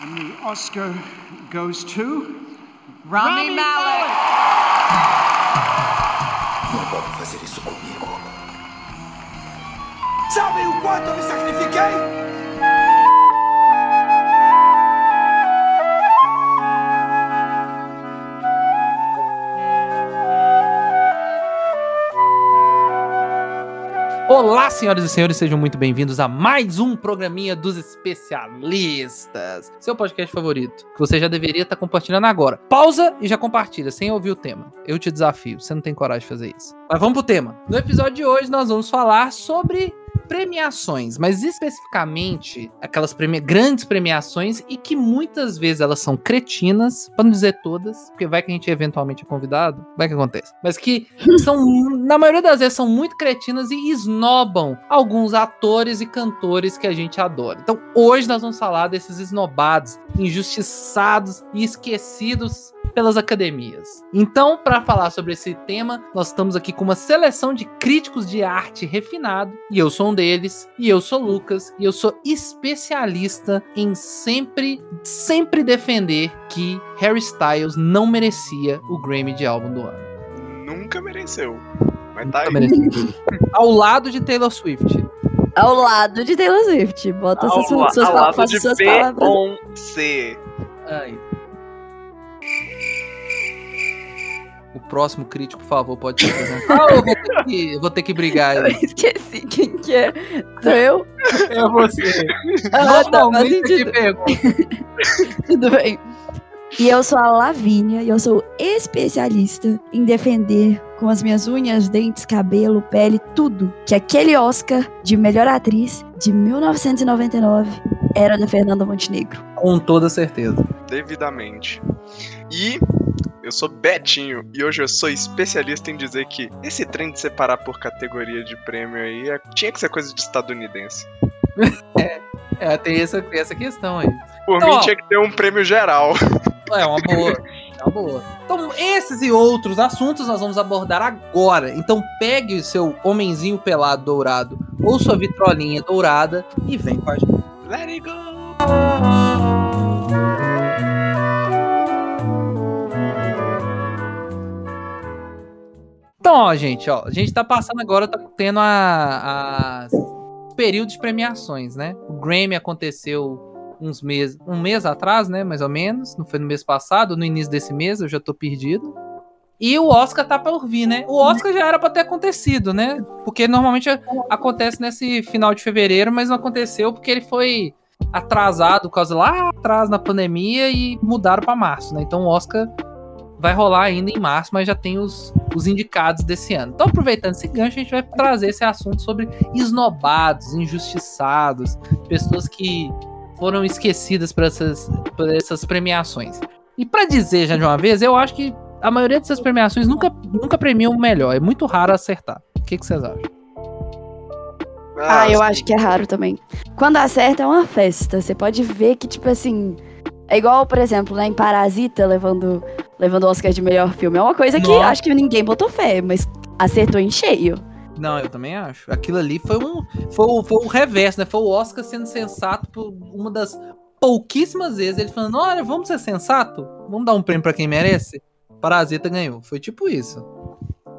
And the Oscar goes to Rami Malek. Não pode fazer isso comigo. Sabe o quanto me sacrifiquei? Olá, senhoras e senhores, sejam muito bem-vindos a mais um programinha dos especialistas. Seu podcast favorito, que você já deveria estar compartilhando agora. Pausa e já compartilha, sem ouvir o tema. Eu te desafio, você não tem coragem de fazer isso. Mas vamos pro tema. No episódio de hoje, nós vamos falar sobre premiações, mas especificamente aquelas grandes premiações e que muitas vezes elas são cretinas, para não dizer todas, porque vai que a gente eventualmente é convidado, vai que acontece, mas que são, na maioria das vezes, são muito cretinas e esnobam alguns atores e cantores que a gente adora. Então hoje nós vamos falar desses esnobados, injustiçados e esquecidos pelas academias. Então, para falar sobre esse tema, nós estamos aqui com uma seleção de críticos de arte refinado, e eu sou um deles, e eu sou Lucas, e eu sou especialista em sempre, sempre defender que Harry Styles não merecia o Grammy de álbum do ano. Nunca mereceu. Mas tá aí. Ao lado de Taylor Swift. Ao lado de Taylor Swift. Bota Ao, suas, suas, suas, ao lado faça de suas palavras. Beyoncé. Ai. O próximo crítico, por favor, pode se apresentar. eu vou ter que, eu vou ter que brigar Eu aí. esqueci quem que é. Sou eu? É você. Ah, tá, Normalmente te sentido. pergunto. Tudo bem. E eu sou a Lavínia e eu sou especialista em defender com as minhas unhas, dentes, cabelo, pele, tudo que aquele Oscar de melhor atriz de 1999 era da Fernanda Montenegro. Com toda certeza. Devidamente. E eu sou Betinho e hoje eu sou especialista em dizer que esse trem de separar por categoria de prêmio aí é- tinha que ser coisa de estadunidense. É, tem essa, tem essa questão aí. Por Então, mim ó. tinha que ter um prêmio geral. É uma boa. É uma boa. Então, esses e outros assuntos nós vamos abordar agora. Então, pegue o seu homenzinho pelado dourado ou sua vitrolinha dourada e vem com a gente. Let it go! Então, ó, gente, ó, a gente tá passando agora, tá tendo a, a período de premiações, né? O Grammy aconteceu uns meses, um mês atrás, né, mais ou menos, não foi no mês passado, no início desse mês, eu já tô perdido. E o Oscar tá por vir, né? O Oscar já era pra ter acontecido, né? Porque normalmente acontece nesse final de fevereiro, mas não aconteceu porque ele foi atrasado por causa lá atrás na pandemia e mudaram pra março, né? Então o Oscar vai rolar ainda em março, mas já tem os, os indicados desse ano. Então, aproveitando esse gancho, a gente vai trazer esse assunto sobre esnobados, injustiçados, pessoas que foram esquecidas por essas, por essas premiações. E pra dizer já de uma vez, eu acho que a maioria dessas premiações nunca, nunca premiam o melhor. É muito raro acertar. O que, que vocês acham? Ah, eu acho que é raro também. Quando acerta é uma festa. Você pode ver que, tipo assim. É igual, por exemplo, né, em Parasita, levando, levando o Oscar de melhor filme. É uma coisa que Nossa. acho que ninguém botou fé, mas acertou em cheio. Não, eu também acho. Aquilo ali foi um. Foi, o- foi o reverso, né? Foi o Oscar sendo sensato por uma das pouquíssimas vezes. Ele falando: olha, vamos ser sensato? Vamos dar um prêmio pra quem merece? Parasita ganhou. Foi tipo isso.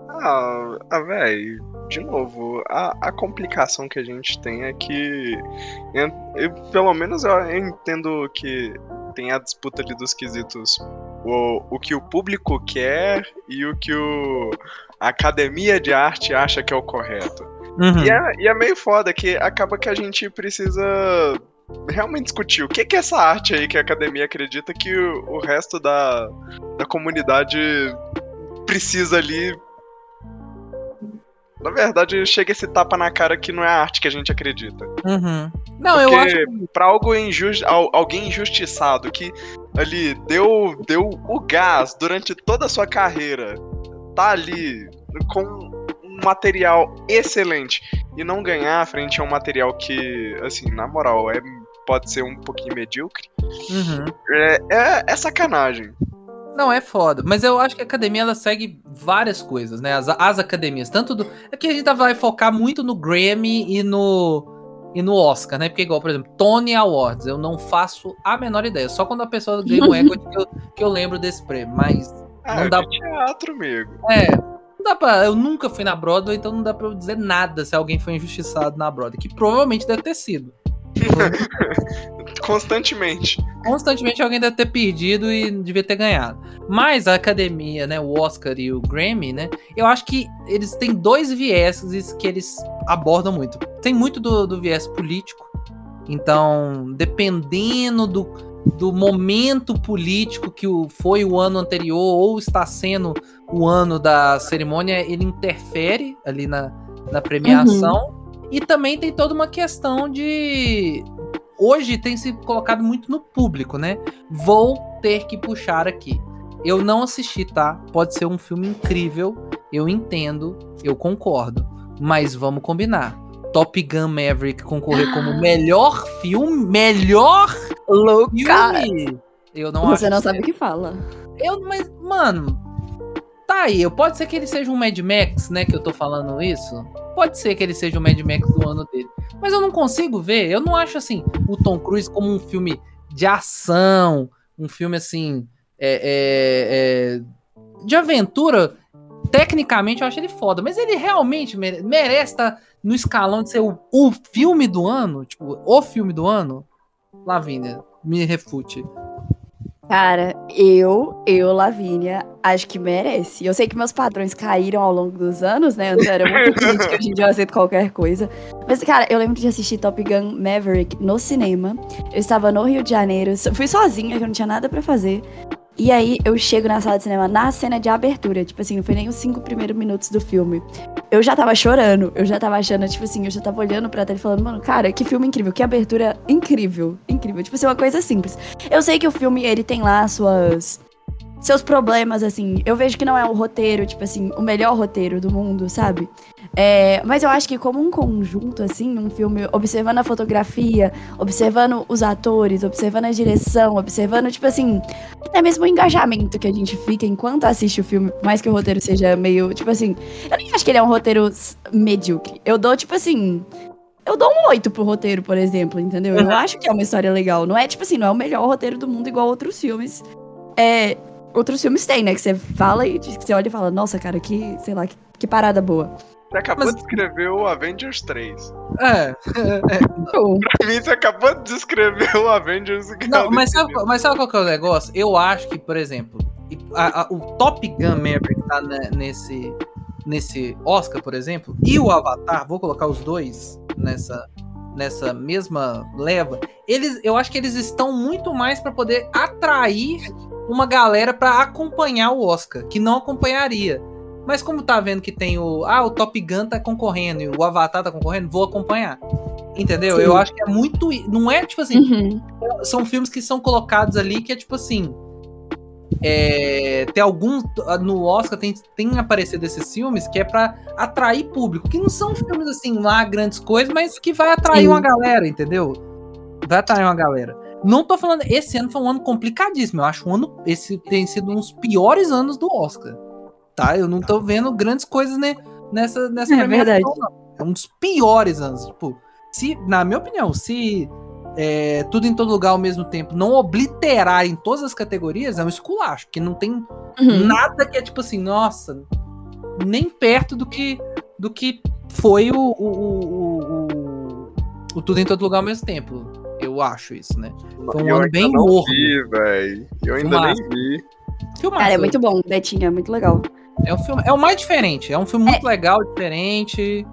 Ah, ah velho, de novo, a, a complicação que a gente tem é que. Eu, eu- pelo menos eu, eu entendo que tem a disputa ali dos quesitos. O, o que o público quer e o que o, a academia de arte acha que é o correto. Uhum. E, é, e é meio foda que acaba que a gente precisa realmente discutir o que, que é essa arte aí que a academia acredita que o, o resto da, da comunidade precisa ali. Na verdade, chega esse tapa na cara que não é a arte que a gente acredita. Uhum. Não, eu acho. Porque pra algo injus, al- alguém injustiçado que ali deu, deu o gás durante toda a sua carreira, tá ali com um material excelente e não ganhar frente a um material que, assim, na moral, é, pode ser um pouquinho medíocre, Uhum. é, é, é sacanagem. Não, é foda. Mas eu acho que a academia ela segue várias coisas, né? As, as academias. Tanto do. É que a gente vai focar muito no Grammy e no. e no Oscar, né? Porque, igual, por exemplo, Tony Awards, eu não faço a menor ideia. Só quando a pessoa ganha um Echo que eu, que eu lembro desse prêmio. Mas Ah, não é dá de teatro, amigo. É, não dá pra. Eu nunca fui na Broadway, então não dá pra eu dizer nada se alguém foi injustiçado na Broadway, que provavelmente deve ter sido. Constantemente. Constantemente alguém deve ter perdido e devia ter ganhado. Mas a academia, né, o Oscar e o Grammy, né, eu acho que eles têm dois vieses que eles abordam muito. Tem muito do, do viés político, então, dependendo do, do momento político que o, foi o ano anterior ou está sendo o ano da cerimônia, ele interfere ali na, na premiação. E também tem toda uma questão de. Hoje tem se colocado muito no público, né? Vou ter que puxar aqui. Eu não assisti, tá? Pode ser um filme incrível, eu entendo, eu concordo. Mas vamos combinar. Top Gun Maverick concorrer como melhor filme, melhor Louca! filme. Eu não Você não certo. sabe o que fala. Eu, mas, mano, tá aí. Pode ser que ele seja um Mad Max, né? Que eu tô falando isso. Pode ser que ele seja o Mad Max do ano dele. Mas eu não consigo ver. Eu não acho assim o Tom Cruise como um filme de ação, um filme assim. é- é- é, de aventura. Tecnicamente eu acho ele foda, mas ele realmente mere- merece estar no escalão de ser o, o filme do ano? Tipo, o filme do ano? Lavínia, me refute. Cara, eu, eu, Lavínia, acho que merece. Eu sei que meus padrões caíram ao longo dos anos, né? Antes eu era muito crítica, hoje em dia eu aceito qualquer coisa. Mas, cara, eu lembro de assistir Top Gun Maverick no cinema. Eu estava no Rio de Janeiro, fui sozinha, que eu não tinha nada pra fazer. E aí eu chego na sala de cinema na cena de abertura, tipo assim, não foi nem os cinco primeiros minutos do filme. Eu já tava chorando, eu já tava achando, tipo assim, eu já tava olhando pra tela e falando, mano, cara, que filme incrível, que abertura incrível, incrível. Tipo assim, uma coisa simples. Eu sei que o filme, ele tem lá suas seus problemas, assim. Eu vejo que não é o roteiro, tipo assim, o melhor roteiro do mundo, sabe? É, mas eu acho que como um conjunto, assim, um filme, observando a fotografia, observando os atores, observando a direção, observando, tipo assim, até mesmo o engajamento que a gente fica enquanto assiste o filme, por mais que o roteiro seja meio, tipo assim, eu nem acho que ele é um roteiro medíocre. Eu dou, tipo assim, eu dou um 8 pro roteiro, por exemplo, entendeu? Eu acho que é uma história legal. Não é, tipo assim, não é o melhor roteiro do mundo igual outros filmes. É, outros filmes têm, né? Que você fala e que você olha e fala, nossa, cara, que, sei lá, que, que parada boa. Você acabou Mas- de escrever o Avengers 3. É. Show. Pra mim, você acabou de escrever o Avengers. Não, mas sabe, mas sabe qual que é o negócio? Eu acho que, por exemplo, a- a- o Top Gun Maverick tá ne- nesse, nesse Oscar, por exemplo, e o Avatar, vou colocar os dois nessa, nessa mesma leva. Eles, eu acho que eles estão muito mais pra poder atrair uma galera pra acompanhar o Oscar, que não acompanharia. Mas como tá vendo que tem o. Ah, o Top Gun tá concorrendo e o Avatar tá concorrendo, vou acompanhar. Entendeu? Sim. Eu acho que é muito. Não é tipo assim Uhum. são filmes que são colocados ali que é tipo assim. É, tem alguns. No Oscar tem, tem aparecido esses filmes que é pra atrair público. Que não são filmes assim lá, grandes coisas, mas que vai atrair Sim. uma galera, entendeu? Vai atrair uma galera. Não tô falando. Esse ano foi um ano complicadíssimo. Eu acho um ano. Esse tem sido um dos piores anos do Oscar. Tá? Eu não tô vendo grandes coisas né, nessa, nessa É premiação, verdade. não. É um dos piores anos. Tipo, se, na minha opinião, se é, tudo em todo lugar ao mesmo tempo não obliterar em todas as categorias, é um esculacho, que não tem Uhum. nada que é tipo assim, nossa, nem perto do que do que foi o, o, o, o- o- o tudo em todo lugar ao mesmo tempo. Eu acho isso, né? Foi um eu ano ainda bem não morno. vi, velho. Eu ainda Filmaço. nem vi. Filmaço. Cara, é muito bom, Betinho, é muito legal. É um filme, é o mais diferente, é um filme muito legal, diferente.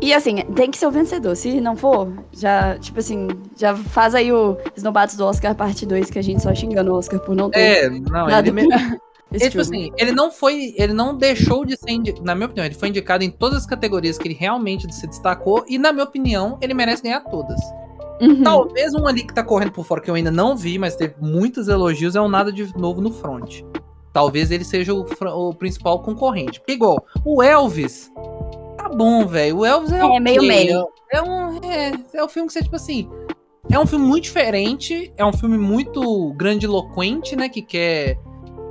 E assim, tem que ser o vencedor. Se não for, já, tipo assim, já faz aí o Snobatos do Oscar parte 2, que a gente só xinga no Oscar por não ter É, não, ele, me- esse Ele, tipo assim, ele não foi. Ele não deixou de ser. indi- Na minha opinião, ele foi indicado em todas as categorias que ele realmente se destacou. E, na minha opinião, ele merece ganhar todas. Uhum. Talvez um ali que tá correndo por fora, que eu ainda não vi, mas teve muitos elogios, é o Nada de Novo no Front. Talvez ele seja o, o principal concorrente. Porque, igual, o Elvis. Tá bom, velho. O Elvis é. É, meio meio. É um. É, é um filme que você, tipo assim. É um filme muito diferente. É um filme muito grandiloquente, né? Que quer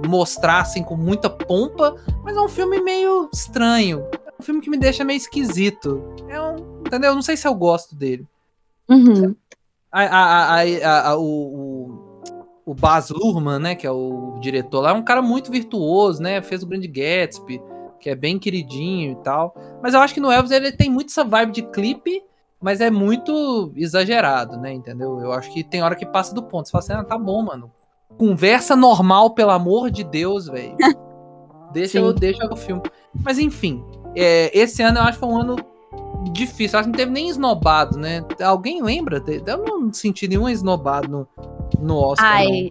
mostrar, assim, com muita pompa. Mas é um filme meio estranho. um filme que me deixa meio esquisito. É um, entendeu? Eu não sei se eu gosto dele. Uhum. A, a, a, a- o, o, Baz Luhrmann, né, que é o diretor lá, é um cara muito virtuoso, né? Fez o Grande Gatsby, que é bem queridinho e tal. Mas eu acho que no Elvis ele tem muito essa vibe de clipe, mas é muito exagerado, né? Entendeu? Eu acho que tem hora que passa do ponto. Você fala assim, ah, tá bom, mano. Conversa normal, pelo amor de Deus, velho. Deixa, eu, deixa o filme. Mas enfim, é, esse ano eu acho que foi um ano difícil. Acho que não teve nem esnobado, né? Alguém lembra? Eu não senti nenhum esnobado no, no Oscar. Ai,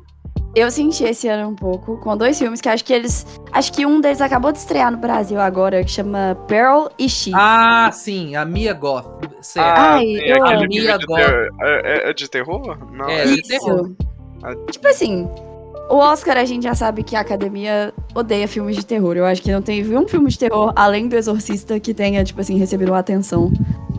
eu senti esse ano um pouco com dois filmes que acho que eles. Acho que um deles acabou de estrear no Brasil agora, que chama Pearl e X. não. Ah, sim, a Mia Goth. Certo. Ah, Ai, sim, eu de Agora. ter- é, é- é de terror? Não, É, é, de Isso. terror. Ah. Tipo assim, o Oscar a gente já sabe que a academia odeia filmes de terror. Eu acho que não teve um filme de terror, além do Exorcista, que tenha, tipo assim, recebido uma atenção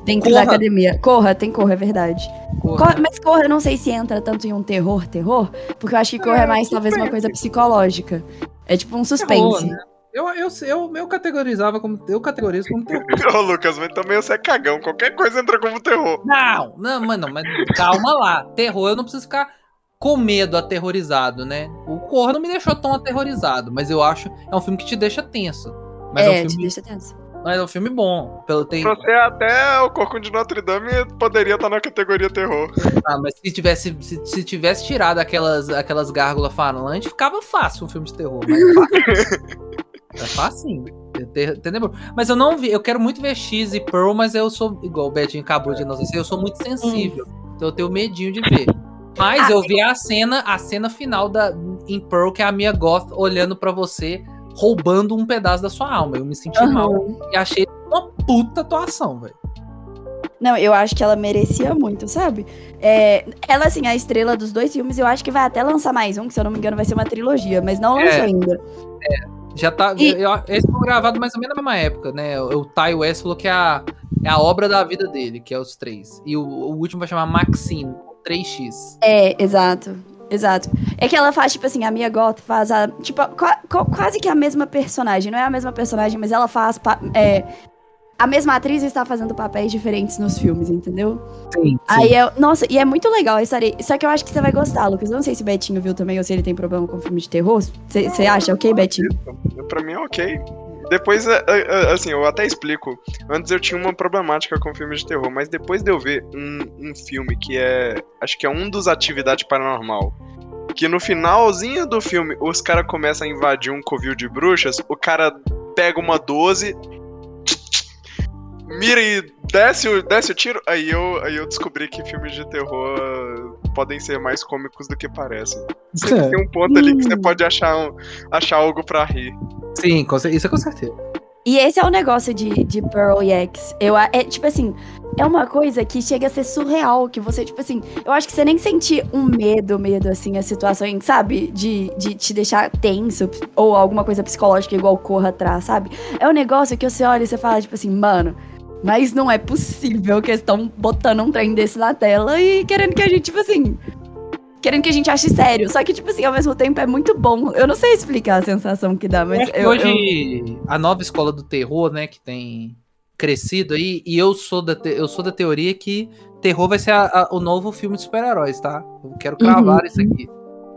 dentro da Corra. academia. Corra, tem Corra, é verdade. Porra. Corra- mas Corra eu não sei se entra tanto em um terror, terror, porque eu acho que Corra é mais talvez uma coisa psicológica. É tipo um suspense. Terror, né? Eu, eu, eu, eu categorizava como. Eu categorizo como terror. Ô, Lucas, mas também você é cagão. Qualquer coisa entra como terror. Não, não, mano, mas calma lá. Terror, eu não preciso ficar com medo, aterrorizado, né? O Corra não me deixou tão aterrorizado, mas eu acho é um filme que te deixa tenso. Mas é, é, um te filme, deixa tenso. mas é um filme bom. Pelo, tem, você, até o Corcunda de Notre Dame poderia estar na categoria terror. ah, mas se tivesse, se, se tivesse tirado aquelas, aquelas gárgulas falantes, ficava fácil um filme de terror. Mas é fácil. é fácil. Entendeu? Mas eu não vi, eu quero muito ver X e Pearl, mas eu sou, igual o Betinho acabou de nos dizer, eu sou muito sensível. Então eu tenho medinho de ver. Mas Ah, eu vi a cena, a cena final da, em Pearl, que é a Mia Goth olhando pra você, roubando um pedaço da sua alma. Eu me senti mal Aham. e achei uma puta atuação, velho. Não, eu acho que ela merecia muito, sabe? É, ela, assim, a estrela dos dois filmes, eu acho que vai até lançar mais um, que se eu não me engano vai ser uma trilogia, mas não lançou É. ainda. Já tá. E- eu- esse foi gravado mais ou menos na mesma época, né? O, Ty West falou que é a, é a obra da vida dele, que é os três. E o, o último vai chamar Maxine, 3x. É, exato. Exato. É que ela faz, tipo assim, a Mia Goth faz a. Tipo, qua- qua- quase que a mesma personagem. Não é a mesma personagem, mas ela faz. é, a mesma atriz está fazendo papéis diferentes nos filmes, entendeu? Sim. Aí é. Nossa, e é muito legal a história. Só que eu acho que você vai gostar, Lucas. Eu não sei se o Betinho viu também ou se ele tem problema com filme de terror. Você acha ok, Betinho? Pra mim é ok. Depois, é, é, é, assim, eu até explico. Antes eu tinha uma problemática com filmes de terror, mas depois de eu ver um, um filme que é. Acho que é um dos Atividade Paranormal. Que no finalzinho do filme os caras começam a invadir um covil de bruxas, o cara pega uma 12, mira e desce, o- desce o tiro. Aí eu, aí eu descobri que filmes de terror podem ser mais cômicos do que parecem. Sempre tem um ponto ali que você Hum. pode achar, um- achar algo pra rir. Sim, isso é com certeza. E esse é o negócio de, de Pearl e X. Eu, a- é tipo assim, é uma coisa que chega a ser surreal, que você, tipo assim, eu acho que você nem sentir um medo, medo, assim, as situações, sabe? De, de te deixar tenso, ou alguma coisa psicológica igual corra atrás, sabe? É um negócio que você olha e você fala, tipo assim, mano, mas não é possível que eles estão botando um trem desse na tela e querendo que a gente, tipo assim. Querendo que a gente ache sério. Só que, tipo assim, ao mesmo tempo é muito bom. Eu não sei explicar a sensação que dá, mas eu, hoje a nova escola do terror, né, que tem crescido aí, e eu sou da, te- eu sou da teoria que terror vai ser a- a- o novo filme de super-heróis, tá? Eu quero cravar Uhum. isso aqui.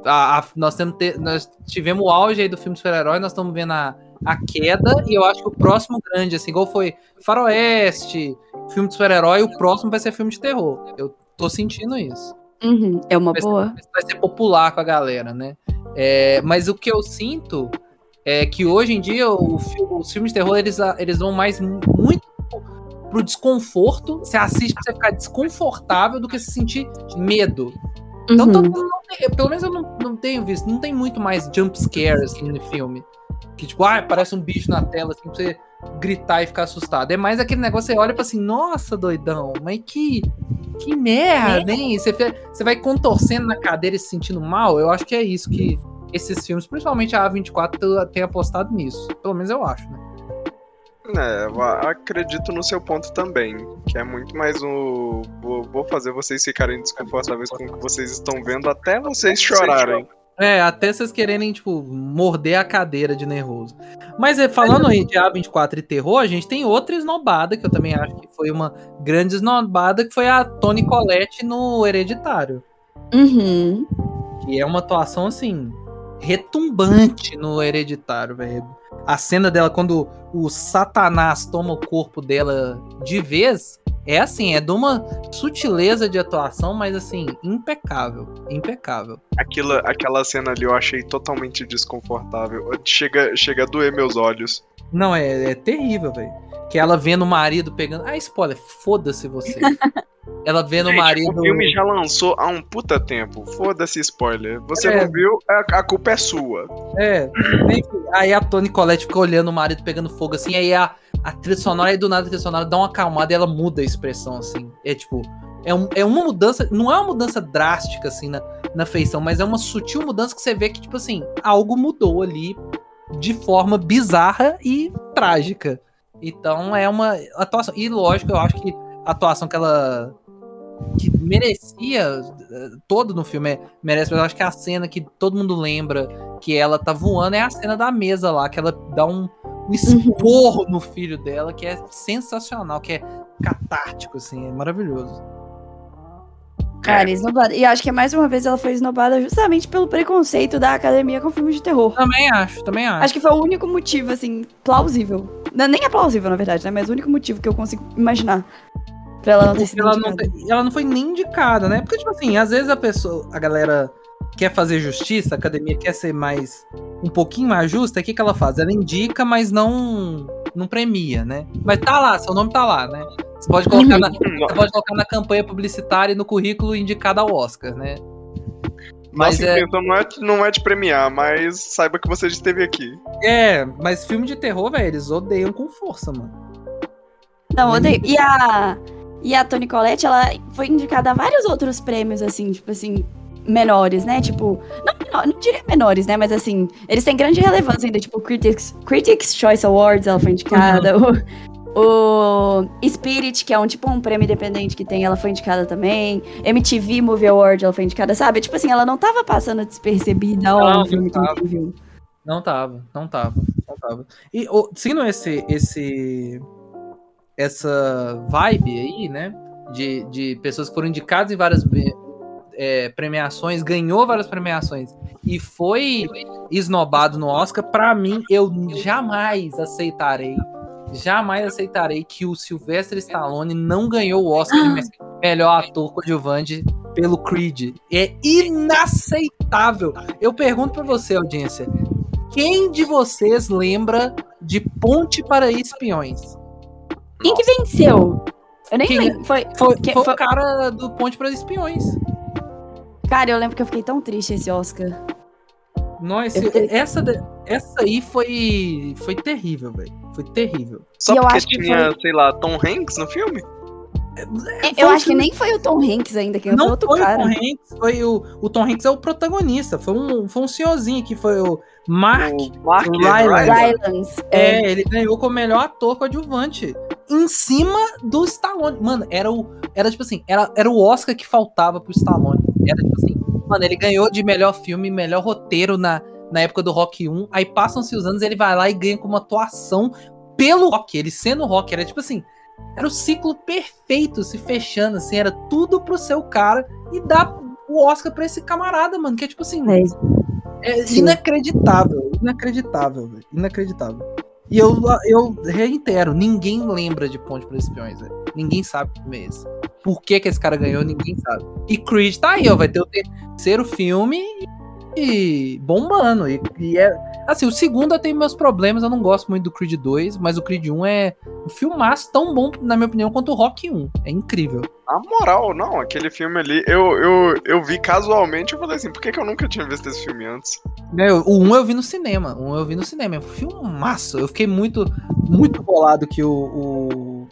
A- a- nós, temos te- nós tivemos o auge aí do filme de super-herói, nós estamos vendo a, a queda, e eu acho que o próximo grande, assim, igual foi Faroeste, filme de super-herói, o próximo vai ser filme de terror. Eu tô sentindo isso Uhum, é uma vai, boa. ser, vai ser popular com a galera, né? É, mas o que eu sinto é que hoje em dia o os filmes de terror eles, eles vão mais mu- muito pro desconforto. Você assiste pra você ficar desconfortável do que se sentir medo. Então, Uhum. não pelo menos eu não, não tenho visto, não tem muito mais jump scare assim no filme. Que tipo, ah, parece um bicho na tela, assim, pra você gritar e ficar assustado. É mais aquele negócio, você olha e fala assim, nossa, doidão, mas que. Que merda, hein? E Você, você vai contorcendo na cadeira e se sentindo mal. Eu acho que é isso que esses filmes, principalmente a A24, tem apostado nisso. Pelo menos eu acho, né? É, eu acredito no seu ponto também. Que é muito mais o. Vou, vou fazer vocês ficarem desconfortáveis com o que vocês estão vendo até vocês chorarem. É, até vocês quererem, tipo, morder a cadeira de nervoso. Mas é, falando aí de A24 e terror, a gente tem outra esnobada, que eu também acho que foi uma grande esnobada, que foi a Toni Collette no Hereditário. Uhum. Que é uma atuação, assim, retumbante no Hereditário, velho. A cena dela quando o Satanás toma o corpo dela de vez, é assim, é de uma sutileza de atuação, mas assim, impecável. Impecável. Aquilo, aquela cena ali eu achei totalmente desconfortável. Chega, chega a doer meus olhos. Não, é, é terrível, velho. Que ela vendo o marido pegando. Ah, spoiler, foda-se você. ela vendo o Gente, marido. O filme já lançou há um puta tempo. Foda-se spoiler. Você É. não viu, a, a culpa é sua. É. Aí a Toni Collette fica olhando o marido pegando fogo assim, aí a, a trilha sonora, aí do nada a trilha sonora dá uma acalmada e ela muda a expressão, assim. É tipo. É, um, é uma mudança. Não é uma mudança drástica, assim, na, na feição, mas é uma sutil mudança que você vê que, tipo assim, algo mudou ali de forma bizarra e trágica. Então é uma atuação. E lógico, eu acho que a atuação que ela. que merecia. eh, Todo no filme é- merece, mas eu acho que a cena que todo mundo lembra que ela tá voando é a cena da mesa lá, que ela dá um, um esporro no filho dela, que é sensacional, que é catártico, assim, é maravilhoso. Cara, esnobada. E acho que mais uma vez ela foi esnobada justamente pelo preconceito da academia com filmes de terror. Também acho, também acho. Acho que foi o único motivo, assim, plausível. Não, nem é plausível, na verdade, né? Mas o único motivo que eu consigo imaginar pra ela não ter sido ela não, indicada. ela não foi nem indicada, né? Porque, tipo assim, às vezes a pessoa, a galera quer fazer justiça, a academia quer ser mais. um pouquinho mais justa, o que, que ela faz? Ela indica, mas não não premia, né? Mas tá lá, seu nome tá lá, né? Você pode colocar, na, você pode colocar na campanha publicitária e no currículo indicado ao Oscar, né? Mas Nossa é- intenção não é, não é te premiar, mas saiba que você já esteve aqui. É, mas filme de terror, velho, eles odeiam com força, mano. Não, odeio. E a, e a Toni Collette, ela foi indicada a vários outros prêmios, assim, tipo assim, menores, né? Tipo, não, menor- não diria menores, né? Mas assim, eles têm grande relevância ainda, tipo, Critics, Critics Choice Awards, ela foi indicada. O, o Spirit, que é um tipo um prêmio independente que tem, ela foi indicada também. MTV Movie Award, ela foi indicada, sabe? Tipo assim, ela não tava passando despercebida, ó, Não, filme que viu. Não tava, não tava, não tava. E ô, seguindo esse, esse, essa vibe aí, né, de, de pessoas que foram indicadas em várias é, premiações, ganhou várias premiações e foi esnobado no Oscar, pra mim, eu jamais aceitarei, jamais aceitarei que o Sylvester Stallone não ganhou o Oscar de me- melhor ator coadjuvante pelo Creed. É inaceitável. Eu pergunto pra você, audiência, quem de vocês lembra de Ponte para Espiões? Quem que venceu? Eu nem Quem- lembro. Foi, Foi, que- foi foi- o cara do Ponte para Espiões. Cara, eu lembro que eu fiquei tão triste esse Oscar. Nossa, Eu essa, essa aí foi, foi terrível, velho. Foi terrível. Só E eu porque que tinha, sei lá, Tom Hanks no filme? Eu Foi um acho que nem foi o Tom Hanks ainda, quem foi Não outro foi cara. o Tom Hanks, foi o, o Tom Hanks é o protagonista. Foi um, foi um senhorzinho que foi o Mark. O Mark. Rylance. É. É, ele ganhou como melhor ator coadjuvante. Em cima do Stallone. Mano, era o. Era tipo assim, era, era o Oscar que faltava pro Stallone. Era tipo assim, mano, ele ganhou de melhor filme, melhor roteiro na, na época do Rock 1. Aí passam-se os anos, ele vai lá e ganha como atuação pelo Rock. Ele sendo Rock, era tipo assim. Era o ciclo perfeito se fechando, assim, era tudo pro seu cara e dá o Oscar pra esse camarada, mano, que é tipo assim, É. é inacreditável, inacreditável, velho, inacreditável. E eu, eu reitero, ninguém lembra de Ponte para Espiões, velho. Ninguém sabe como é esse. Por que, que esse cara ganhou, ninguém sabe. E Creed tá aí, ó, vai ter o terceiro filme e bombando. E, e é. Assim, o segundo eu tenho meus problemas, eu não gosto muito do Creed 2, mas o Creed 1 é um filmaço tão bom, na minha opinião, quanto o Rock 1. É incrível. Na moral, não, aquele filme ali, eu, eu, eu vi casualmente e falei assim, por que, que eu nunca tinha visto esse filme antes? Né, O 1 eu vi no cinema. O 1 eu vi no cinema. É um filmaço. Eu fiquei muito, muito bolado que o. o-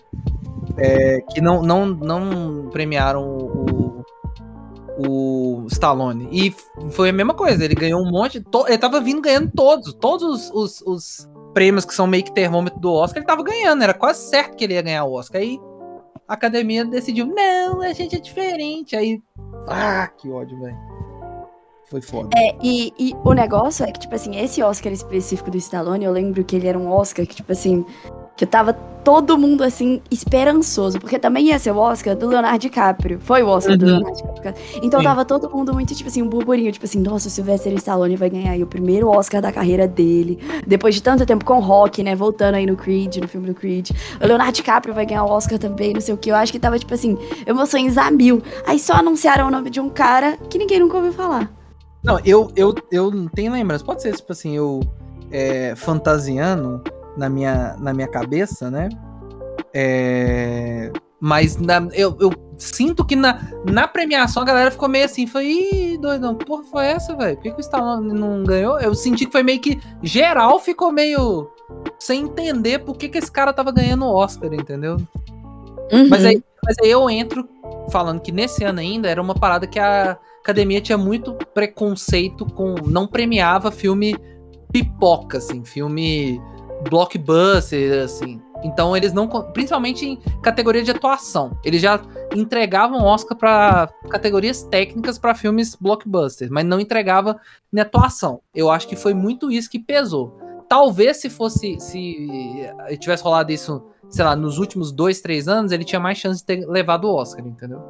é, que não, não, não premiaram o, o, Stallone. E foi a mesma coisa. Ele ganhou um monte. ele tava vindo ganhando todos. Todos os, os, os prêmios que são meio que termômetro do Oscar, ele tava ganhando. Era quase certo que ele ia ganhar o Oscar. Aí a academia decidiu: não, a gente é diferente. Aí. Ah, que ódio, velho. Foi foda. É, e, e o negócio é que, tipo assim, esse Oscar específico do Stallone, eu lembro que ele era um Oscar que, tipo assim, que tava todo mundo, assim, esperançoso. Porque também ia ser o Oscar do Leonardo DiCaprio. Foi o Oscar do Uhum. Leonardo DiCaprio. Então Sim. tava todo mundo muito, tipo assim, um burburinho. Tipo assim, nossa, o Sylvester Stallone vai ganhar aí o primeiro Oscar da carreira dele. Depois de tanto tempo com rock, né? Voltando aí no Creed, no filme do Creed. O Leonardo DiCaprio vai ganhar o Oscar também, não sei o que. Eu acho que tava, tipo assim, emoções a mil. Aí só anunciaram o nome de um cara que ninguém nunca ouviu falar. Não, eu, eu, eu não tenho lembrança. Pode ser, tipo assim, eu é, fantasiando na minha, na minha cabeça, né? É, mas na- eu, eu sinto que na, na premiação a galera ficou meio assim, foi, ih, doidão, porra foi essa, velho? Por que, que o Stallone não ganhou? Eu senti que foi meio que geral ficou meio sem entender por que, que esse cara tava ganhando o Oscar, entendeu? Mas Uhum. aí, mas aí eu entro falando que nesse ano ainda era uma parada que a academia tinha muito preconceito com. Não premiava filme pipoca, assim, filme blockbuster, assim. Então eles não. Principalmente em categoria de atuação. Eles já entregavam Oscar para categorias técnicas para filmes blockbusters, mas não entregava em atuação. Eu acho que foi muito isso que pesou. Talvez se fosse. Se tivesse rolado isso sei lá, nos últimos dois, três anos, ele tinha mais chance de ter levado o Oscar, entendeu?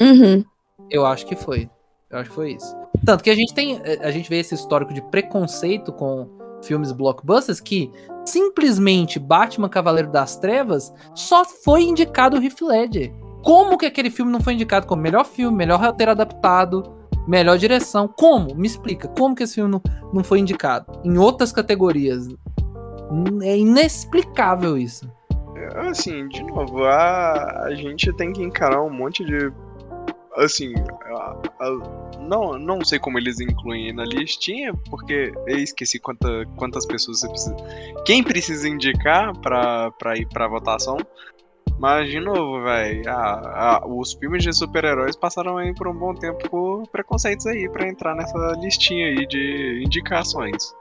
Uhum. Eu acho que foi. Eu acho que foi isso. Tanto que a gente tem. eh, A gente vê esse histórico de preconceito com filmes blockbusters que simplesmente Batman Cavaleiro das Trevas só foi indicado o Heath Ledger. Como que aquele filme não foi indicado como melhor filme, melhor roteiro adaptado, melhor direção? Como? Me explica. Como que esse filme não, não foi indicado? Em outras categorias. É inexplicável isso. Assim, de novo, a, a gente tem que encarar um monte de. Assim, a- a- não, não sei como eles incluem na listinha, porque eu esqueci quanta, quantas pessoas você precisa. Quem precisa indicar pra, pra ir pra votação. Mas, de novo, velho, os filmes de super-heróis passaram aí por um bom tempo por preconceitos aí pra entrar nessa listinha aí de indicações.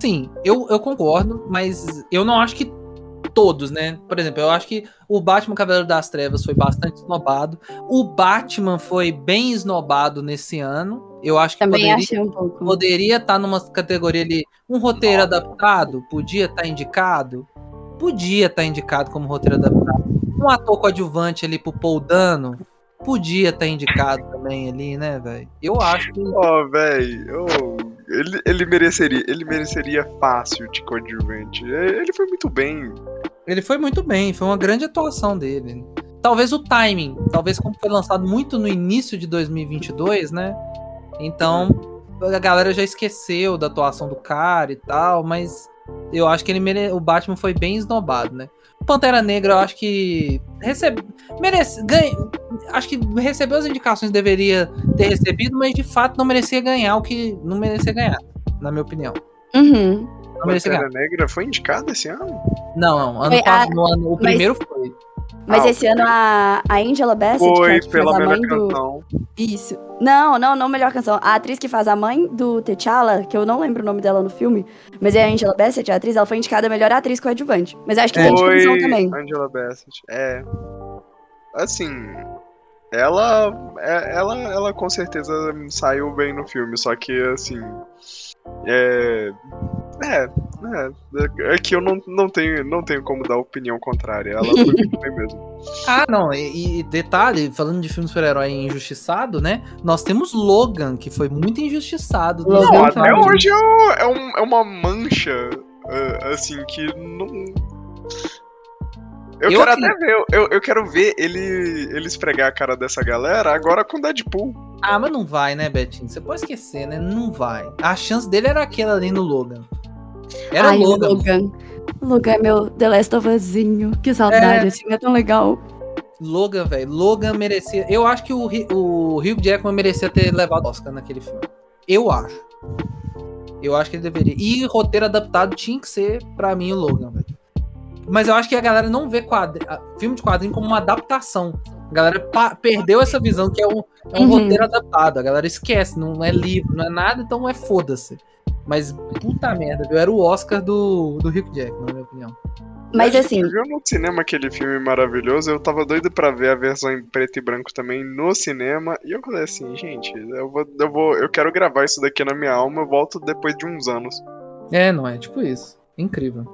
Sim, eu, eu concordo, mas eu não acho que todos, né? Por exemplo, eu acho que o Batman Cavaleiro das Trevas foi bastante esnobado. O Batman foi bem esnobado nesse ano. Eu acho que Também poderia achei um pouco. poderia estar numa categoria ali, um roteiro adaptado, podia estar indicado, podia estar indicado como roteiro adaptado. Um ator coadjuvante ali pro Paul Dano, podia estar indicado também ali, né, velho? Eu acho que Ó, véi, ô, ele, ele mereceria, ele mereceria fácil de coadjuvante. É, Ele foi muito bem. Ele foi muito bem, foi uma grande atuação dele. Talvez o timing, talvez como foi lançado muito no início de 2022, né? Então a galera já esqueceu da atuação do cara e tal, mas eu acho que ele mere... o Batman foi bem esnobado, né? Pantera Negra, eu acho que recebe, merece, ganha, acho que recebeu as indicações que deveria ter recebido, mas de fato não merecia ganhar o que não merecia ganhar, na minha opinião. Uhum. Não. Pantera Negra foi indicado esse ano? Não, não, ano, Foi a- passado, no ano- o mas- primeiro foi. Mas Ah, esse ano a, a Angela Bassett, que é Foi que pela faz a melhor mãe do... canção. Isso. Não, não, não melhor canção. A atriz que faz a mãe do T'Challa, que eu não lembro o nome dela no filme, mas é a Angela Bassett, a atriz, ela foi indicada a melhor atriz coadjuvante. Mas acho que tem de canção Foi também. Angela Bassett. É. Assim, ela, é- ela, ela com certeza saiu bem no filme, só que assim, é, é, é, é que eu não, não tenho, não tenho como dar opinião contrária. Ela foi muito bem mesmo. Ah, não, e, e detalhe, falando de filme super-herói injustiçado, né? Nós temos Logan, que foi muito injustiçado. Não, anos até 90. hoje é, um- é, um- é uma mancha, é, assim, que não. Eu, Eu quero até ver, eu, eu quero ver ele, ele esfregar a cara dessa galera agora com Deadpool. Ah, mas não vai, né, Betinho? Você pode esquecer, né? Não vai. A chance dele era aquela ali no Logan. Era Ai, Logan. Logan. Logan é meu The Last of Usinho. Que saudade, É. assim, é tão legal. Logan, velho. Logan merecia. Eu acho que o, o Hugh Jackman merecia ter levado Oscar naquele filme. Eu acho. Eu acho que ele deveria. E roteiro adaptado tinha que ser, pra mim, o Logan, velho. Mas eu acho que a galera não vê quadri... filme de quadrinho como uma adaptação. A galera perdeu essa visão que é um, é um Uhum. roteiro adaptado. A galera esquece, não é livro, não é nada, então é foda-se. Mas puta merda, viu? Era o Oscar do, do Hugh Jackman, na minha opinião. Mas assim, viu no cinema aquele filme maravilhoso, eu tava doido pra ver a versão em preto e branco também no cinema, e eu falei assim, gente, eu vou, eu vou, eu quero gravar isso daqui na minha alma, eu volto depois de uns anos. É, não é? Tipo isso. Incrível.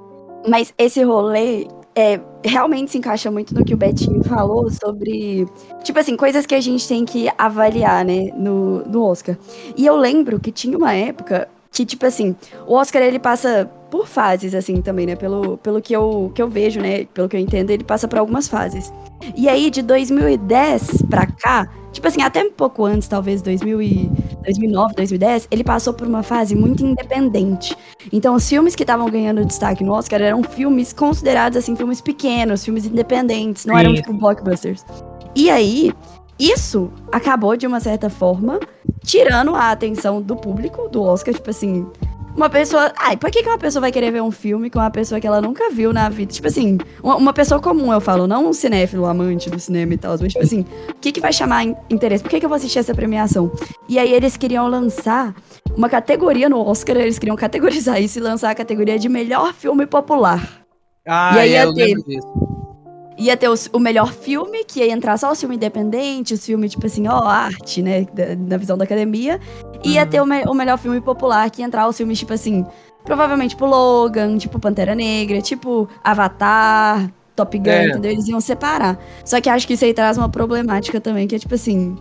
Mas esse rolê é, realmente se encaixa muito no que o Betinho falou sobre, tipo assim, coisas que a gente tem que avaliar, né, no, no Oscar. E eu lembro que tinha uma época que, tipo assim, o Oscar ele passa por fases, assim, também, né, pelo, pelo que, eu, que eu vejo, né, pelo que eu entendo, ele passa por algumas fases. E aí, de 2010 pra cá, tipo assim, até um pouco antes, talvez 2000 e 2009, 2010, ele passou por uma fase muito independente. Então, os filmes que estavam ganhando destaque no Oscar eram filmes considerados, assim, filmes pequenos, filmes independentes, não eram, Sim. tipo, blockbusters. E aí, isso acabou, de uma certa forma, tirando a atenção do público do Oscar, tipo assim... Uma pessoa. Ai, por que, que uma pessoa vai querer ver um filme com uma pessoa que ela nunca viu na vida? Tipo assim, uma, uma pessoa comum, eu falo, não um cinéfilo, amante do cinema e tal, mas tipo assim, o que, que vai chamar in- interesse? Por que, que eu vou assistir essa premiação? E aí eles queriam lançar uma categoria no Oscar, eles queriam categorizar isso e lançar a categoria de melhor filme popular. Ah, E aí é, ia eu ter- lembro disso. Ia ter os- o melhor filme, que ia entrar só os filmes independentes, os filmes, tipo assim, ó, arte, né? da- Na visão da academia. E ia Uhum. ter o, me- o melhor filme popular, que ia entrar os filmes, tipo assim, provavelmente tipo Logan, tipo Pantera Negra, tipo Avatar, Top Gun, É. entendeu? Eles iam separar. Só que acho que isso aí traz uma problemática também, que é tipo assim.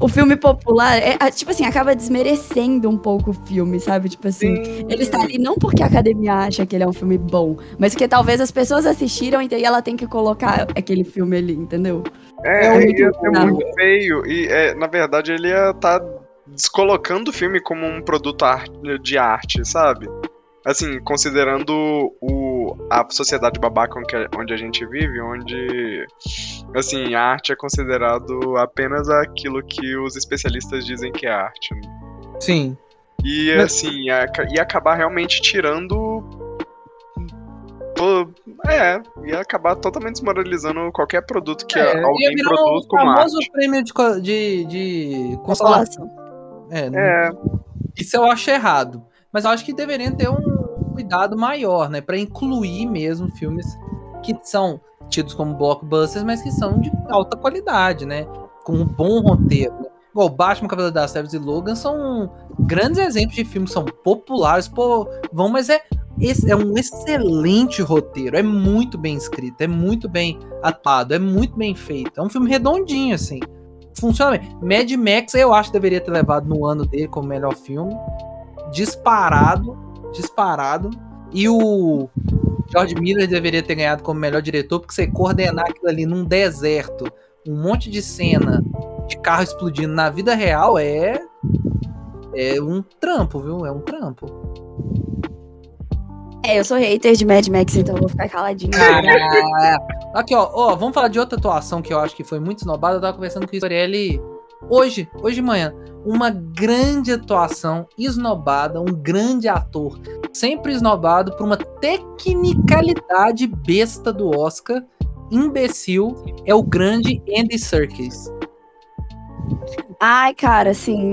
O filme popular, é, é, tipo assim, acaba desmerecendo um pouco o filme, sabe? Tipo assim. Ele está ali não porque a academia acha que ele é um filme bom, mas porque talvez as pessoas assistiram e daí ela tem que colocar aquele filme ali, entendeu? É, É muito ia ser muito feio. E, é, na verdade, ele ia estar descolocando o filme como um produto de arte, sabe? Assim, considerando o, a sociedade babaca onde a- gente vive, onde, assim, a arte é considerado apenas aquilo que os especialistas dizem que é arte. né? Sim. E, Mas- assim, ia, ia acabar realmente tirando... É, ia acabar totalmente desmoralizando qualquer produto que É, alguém produz o como famoso arte. prêmio de, de, de consolação. Consolação. É, não- É, Isso eu acho errado. Mas eu acho que deveriam ter um cuidado maior, né? Pra incluir mesmo filmes que são tidos como blockbusters, mas que são de alta qualidade, né? Com um bom roteiro. Né? Igual Batman, Cavaleiro das Trevas e Logan são grandes exemplos de filmes, são populares, pô, vão, mas é, é um excelente roteiro, é muito bem escrito, é muito bem atuado, é muito bem feito. É um filme redondinho, assim. Funciona bem. Mad Max eu acho que deveria ter levado no ano dele como melhor filme. Disparado. Disparado. E o George Miller deveria ter ganhado como melhor diretor, porque você coordenar aquilo ali num deserto, um monte de cena de carro explodindo na vida real é. É um trampo, viu? É um trampo. É, eu sou hater de Mad Max, então eu vou ficar caladinha. Ah, aqui, ó, ó, vamos falar de outra atuação que eu acho que foi muito esnobada. Eu tava conversando com o Isorielli hoje, hoje de manhã. Uma grande atuação, esnobada, um grande ator, sempre esnobado por uma tecnicalidade besta do Oscar, imbecil, é o grande Andy Serkis. Ai, cara, assim.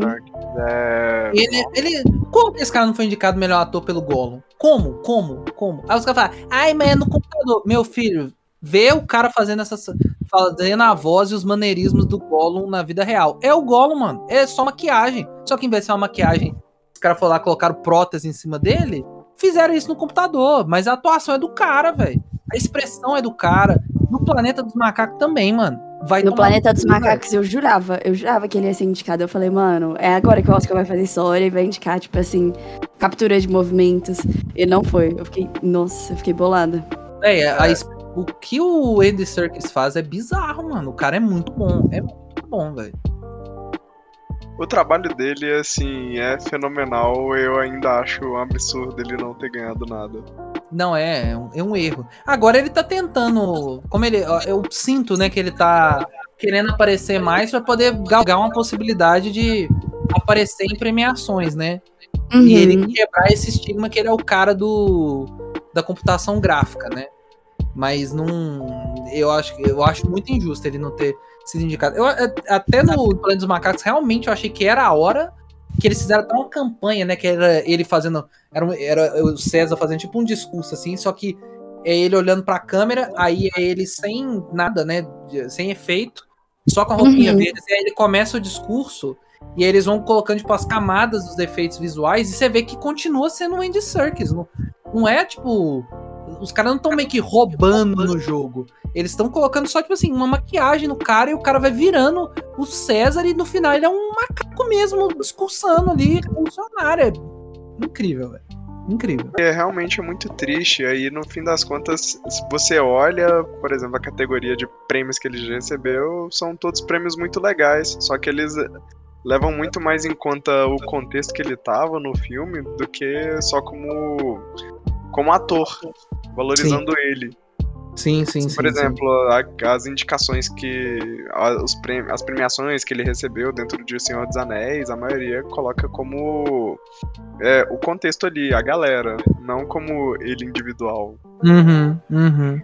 é, Ele, ele, como que esse cara não foi indicado melhor ator pelo Gollum? Como? Como? Como? Aí os caras falam, ai, mas é no computador. Meu filho, vê o cara fazendo essa. fazendo a voz e os maneirismos do Gollum na vida real. É o Gollum, mano. É só maquiagem. Só que em vez de ser uma maquiagem, os caras foram lá colocaram prótese em cima dele, fizeram isso no computador. Mas a atuação é do cara, velho. A expressão é do cara. No Planeta dos Macacos também, mano. Vai No Planeta dos velho. Macacos, eu jurava, eu jurava que ele ia ser indicado. Eu falei, mano, é agora que o Oscar vai fazer história e vai indicar, tipo assim, captura de movimentos. E não foi. Eu fiquei, nossa, eu fiquei bolada. É, a es- o que o Andy Serkis faz é bizarro, mano. O cara é muito bom. É muito bom, velho. O trabalho dele, assim, é fenomenal. Eu ainda acho um absurdo ele não ter ganhado nada. Não, é, é um, é um erro. Agora ele tá tentando. Como ele. Eu sinto, né, que ele tá querendo aparecer mais pra poder galgar uma possibilidade de aparecer em premiações, né? Uhum. E ele quebrar esse estigma que ele é o cara do da computação gráfica, né? Mas não. Eu acho, eu acho muito injusto ele não ter sido indicado. Eu, a- até no Planeta dos Macacos, realmente eu achei que era a hora que eles fizeram até uma campanha, né? Que era ele fazendo. Era, um- era o César fazendo tipo um discurso assim, só que é ele olhando pra câmera, aí é ele sem nada, né? Sem efeito, só com a roupinha Uhum. verde. E aí ele começa o discurso e aí eles vão colocando, tipo, as camadas dos efeitos visuais e você vê que continua sendo um Andy Serkis. Não, não é, tipo. Os caras não estão meio que roubando no jogo. Eles estão colocando só, tipo assim, uma maquiagem no cara e o cara vai virando o César e no final ele é um macaco mesmo, discursando ali, revolucionário. É incrível, velho. Incrível. É realmente muito triste. Aí, no fim das contas, se você olha, por exemplo, a categoria de prêmios que ele já recebeu, são todos prêmios muito legais. Só que eles levam muito mais em conta o contexto que ele tava no filme do que só como, como ator, valorizando ele. Sim, sim, sim. Por sim. exemplo, a- as indicações que. a- os prêmios, as premiações que ele recebeu dentro de O Senhor dos Anéis, a maioria coloca como é, o contexto ali, a galera, não como ele individual. Uhum, uhum.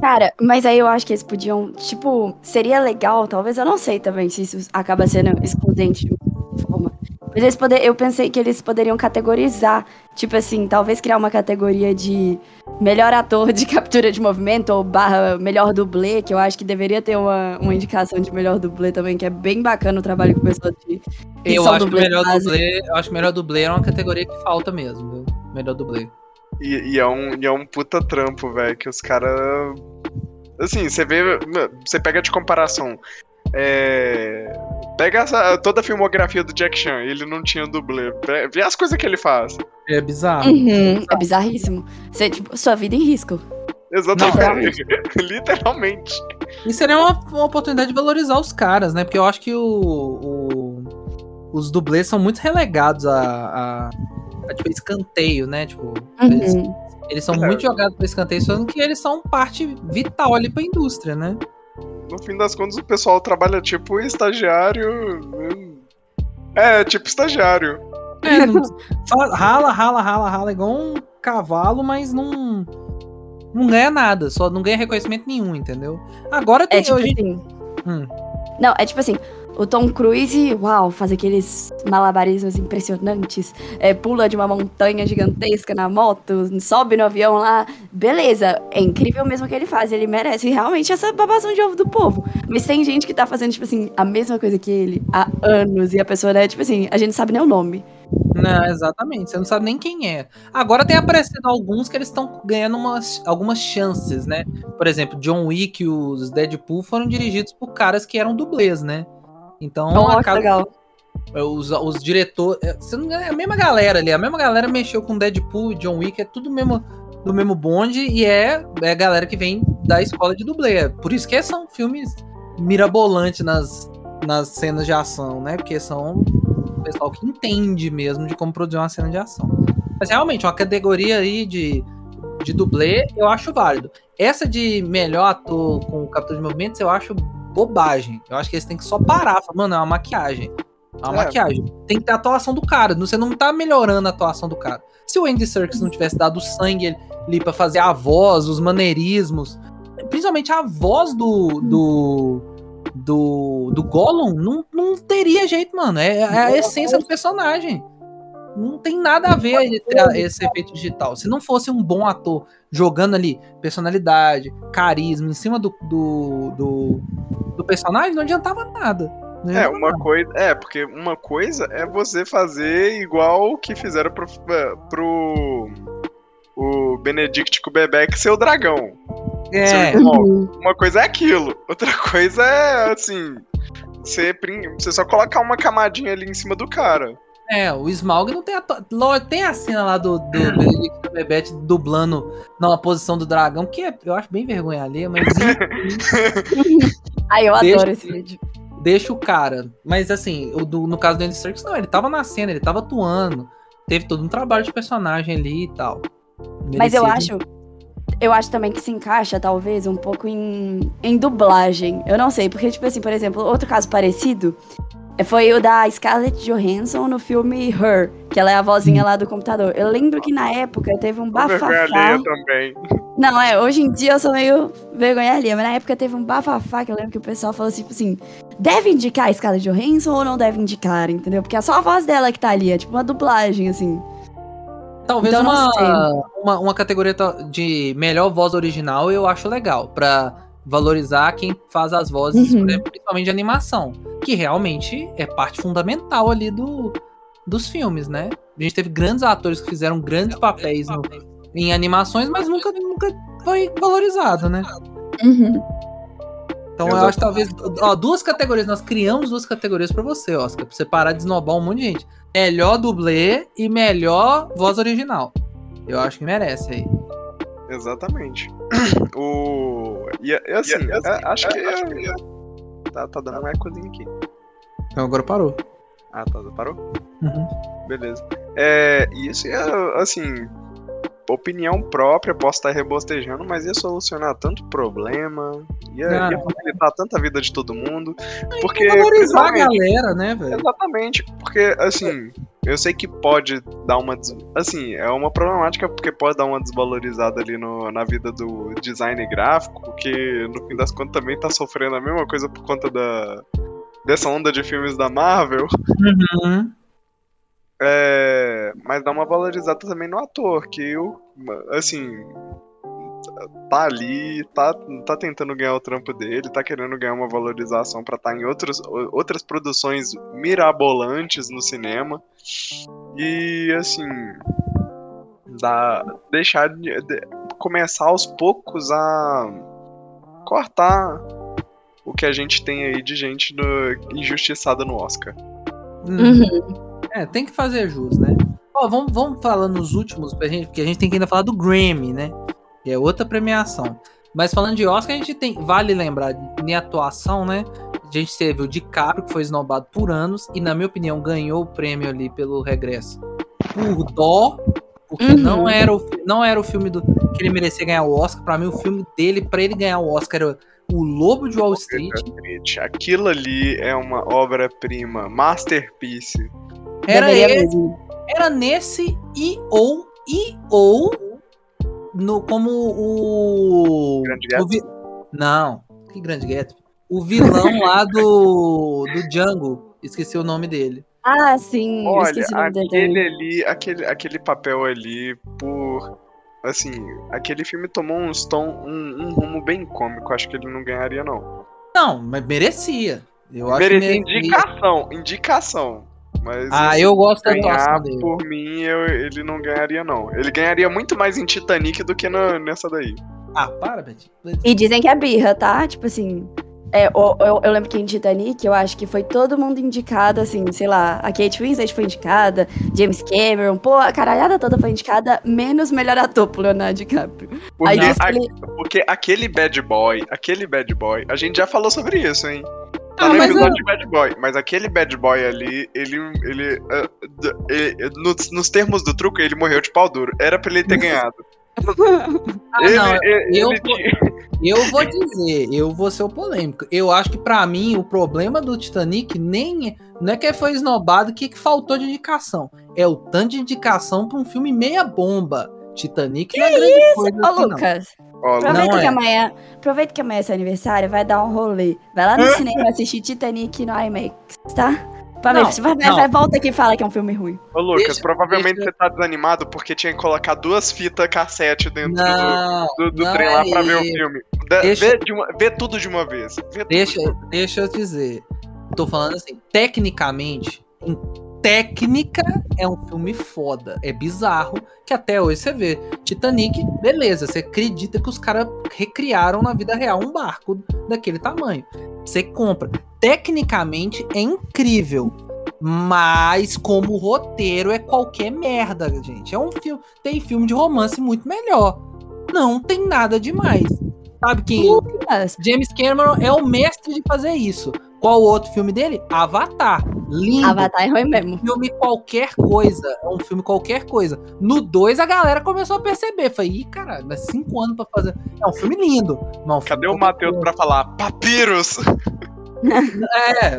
Cara, mas aí eu acho que eles podiam, tipo, seria legal, talvez, eu não sei também se isso acaba sendo excludente de uma forma. Mas eles poder, eu pensei que eles poderiam categorizar, tipo assim, talvez criar uma categoria de melhor ator de captura de movimento ou barra melhor dublê, que eu acho que deveria ter uma, uma indicação de melhor dublê também, que é bem bacana o trabalho que o pessoal de que Eu são acho que o dublê melhor fazem. dublê, eu acho que melhor dublê é uma categoria que falta mesmo, viu? Melhor dublê. E, e é, um, e é um puta trampo, velho, que os caras. Assim, você vê. Você pega de comparação. É. Pega essa- toda a filmografia do Jack Chan, ele não tinha dublê. Vê- as coisas que ele faz. É bizarro. Uhum, é bizarríssimo. Você, tipo, sua vida em risco. Exatamente. Literalmente. E seria uma, uma oportunidade de valorizar os caras, né? Porque eu acho que o, o- os dublês são muito relegados a, a, a, tipo, escanteio, né? Tipo, eles, Uhum. eles são É. muito jogados para escanteio, sendo que eles são parte vital ali pra indústria, né? No fim das contas, o pessoal trabalha tipo estagiário. hum, É, tipo estagiário. É, não- rala, rala, rala, rala, igual um cavalo, mas não. Não ganha nada, só não ganha reconhecimento nenhum, entendeu? Agora tem É tipo hoje. assim. Hum. Não, é tipo assim, o Tom Cruise, uau, faz aqueles malabarismos impressionantes, é, pula de uma montanha gigantesca na moto, sobe no avião lá, beleza, é incrível mesmo o que ele faz, ele merece realmente essa babação de ovo do povo. Mas tem gente que tá fazendo, tipo assim, a mesma coisa que ele há anos, e a pessoa, né, tipo assim, a gente sabe nem o nome. Não, exatamente. Você não sabe nem quem é. Agora tem aparecendo alguns que eles estão ganhando umas, algumas chances, né? Por exemplo, John Wick e os Deadpool foram dirigidos por caras que eram dublês, né? Então, que acaba- legal. os, os diretores. Engano, é a mesma galera ali. A mesma galera mexeu com Deadpool e John Wick. É tudo mesmo, do mesmo bonde. E é, é a galera que vem da escola de dublê. É Por isso que são filmes mirabolantes nas, nas cenas de ação, né? Porque são o pessoal que entende mesmo de como produzir uma cena de ação. Mas realmente, uma categoria aí de, de dublê, eu acho válido. Essa de melhor ator com captura de movimentos, eu acho bobagem. Eu acho que eles têm que só parar. Falar, Mano, é uma maquiagem. É uma É. maquiagem. Tem que ter a atuação do cara. Você não tá melhorando a atuação do cara. Se o Andy Serkis não tivesse dado sangue ali pra fazer a voz, os maneirismos, principalmente a voz do. do. do, do Gollum, não, não teria jeito, mano. É, é a essência do personagem. Não tem nada a ver a- esse efeito digital. Se não fosse um bom ator jogando ali personalidade, carisma em cima do, do, do, do personagem, não adiantava nada. Não É, adiantava uma nada. coisa. É, porque uma coisa é você fazer igual o que fizeram pro. é, pro o Benedict Cumberbatch ser o dragão. É, Seu irmão. Uma coisa é aquilo, outra coisa é assim. Você, você só colocar uma camadinha ali em cima do cara. É, o Smaug não tem a. to- Lo- Tem a cena lá do, do Benedict Cumberbatch dublando numa posição do dragão, que é- eu acho bem vergonha alheia, mas Ai, eu Deixa- adoro esse vídeo. deixa o cara. Mas assim, o do- no caso do Andy Serkis, não, ele tava na cena, ele tava atuando. Teve todo um trabalho de personagem ali e tal. Mas eu Merecido. acho. Eu acho também que se encaixa, talvez, um pouco em, em dublagem. Eu não sei, porque, tipo assim, por exemplo, outro caso parecido foi o da Scarlett Johansson no filme Her, que ela é a vozinha lá do computador. Eu lembro que na época teve um bafafá. também. Não, é, hoje em dia eu sou meio vergonha ali, mas na época teve um bafafá que eu lembro que o pessoal falou assim, tipo assim, deve indicar a Scarlett Johansson ou não deve indicar, entendeu? Porque é só a voz dela que tá ali, é tipo uma dublagem, assim. Talvez Então, uma, uma, uma categoria de melhor voz original eu acho legal, pra valorizar quem faz as vozes, Uhum. por exemplo, principalmente de animação, que realmente é parte fundamental ali do, dos filmes, né? A gente teve grandes atores que fizeram grandes papéis no- em animações, mas nunca, nunca foi valorizado, né? Uhum. Então eu acho que talvez. Ó, duas categorias. Nós criamos duas categorias pra você, Oscar. Pra você parar de esnobar um monte de gente. Melhor dublê e melhor voz original. Eu acho que merece aí. Exatamente. O. E, e assim, é- acho que. Tá, tá dando um ecozinho aqui. Então agora parou. Ah, tá. Parou? Uhum. Beleza. É, isso é, assim, opinião própria, posso estar rebostejando, mas ia solucionar tanto problema, ia, ia facilitar tanta vida de todo mundo. Porque. Valorizar a galera, né, velho? Exatamente, porque assim, eu sei que pode dar uma. Assim, é uma problemática porque pode dar uma desvalorizada ali no, na vida do design gráfico, que no fim das contas também tá sofrendo a mesma coisa por conta da. dessa onda de filmes da Marvel. Uhum. É, mas dá uma valorizada também no ator, que o assim tá ali, tá, tá tentando ganhar o trampo dele, tá querendo ganhar uma valorização pra estar em outros, outras produções mirabolantes no cinema. E assim, dá, deixar de, de- começar aos poucos a cortar o que a gente tem aí de gente no- injustiçada no Oscar. Uhum. É, tem que fazer jus, né? Ó, vamos, vamos falar nos últimos, pra gente, porque a gente tem que ainda falar do Grammy, né? Que é outra premiação. Mas falando de Oscar, a gente tem. Vale lembrar, em atuação, né? A gente teve o DiCaprio, que foi esnobado por anos, e, na minha opinião, ganhou o prêmio ali pelo regresso. Por dó, porque Uhum. não, era o, não era o filme do, que ele merecia ganhar o Oscar. Pra mim, o filme dele, pra ele ganhar o Oscar, era o Lobo de Wall. Street. Aquilo ali é uma obra-prima, masterpiece. Era Deveria esse, mesmo. era nesse e ou e ou no como o Grande o vi- não que grande Gatsby o vilão lá do do Django esqueci o nome dele Ah, sim. eu Olha, esqueci o nome dele. aquele ali, aquele, aquele papel ali, por. Assim, aquele filme tomou uns tom, um, um rumo bem cômico. Acho que ele não ganharia, não. não mas merecia eu acho Merecia que merecia. indicação, indicação. Mas ah eu gosto da ganhar atuação dele por mim, eu- ele não ganharia, não. Ele ganharia muito mais em Titanic do que na- nessa daí. ah para Betty E dizem que é birra, tá? Tipo assim. É, eu, eu- eu lembro que em Titanic, eu acho que foi todo mundo indicado, assim, sei lá, a Kate Winslet foi indicada, James Cameron, pô, a caralhada toda foi indicada, menos melhor ator pro Leonardo DiCaprio. Porque, Aí a- ele, porque aquele bad boy, aquele bad boy, a gente já falou sobre isso, hein? Tá Ah, mas eu- de Bad Boy, mas aquele Bad Boy ali, ele. ele, ah, d- ele- nos, nos termos do truque, ele morreu de pau duro. Era pra ele ter ganhado. ah, ele, não, ele- eu- Eu vou dizer, eu vou ser o polêmico. Eu acho que pra mim o problema do Titanic nem não é que foi esnobado, o que, que faltou de indicação. É o tanto de indicação pra um filme meia bomba. Titanic não é grande coisa Ô, assim, não. Aproveita Não que é. amanhã. Aproveita que amanhã é seu aniversário, vai dar um rolê. Vai lá no cinema assistir Titanic no IMAX, tá? Pra ver, Não, você vai, vai, não. vai, volta aqui e fala que é um filme ruim. Ô, Lucas, Deixa- provavelmente deixa- você tá desanimado porque tinha que colocar duas fitas cassete dentro Não, do, do, do trem é lá pra ver o filme. Da- Deixa- vê, de uma- vê tudo de uma vez. Deixa, de uma- deixa eu dizer. Tô falando assim, tecnicamente, em técnica é um filme foda. É bizarro que até hoje você vê. Titanic, beleza, você acredita que os caras recriaram na vida real um barco daquele tamanho. Você compra. Tecnicamente é incrível. Mas como roteiro é qualquer merda, gente. É um filme, tem filme de romance muito melhor. Não tem nada demais. Sabe quem James Cameron é o mestre de fazer isso. Qual o outro filme dele? Avatar. Lindo. Avatar é ruim mesmo. Filme qualquer coisa. É um filme qualquer coisa. No 2 a galera começou a perceber. Falei, ih, caralho, mas cinco anos pra fazer. É um filme lindo. é um Cadê filme o Matheus pra falar? Papiros! É,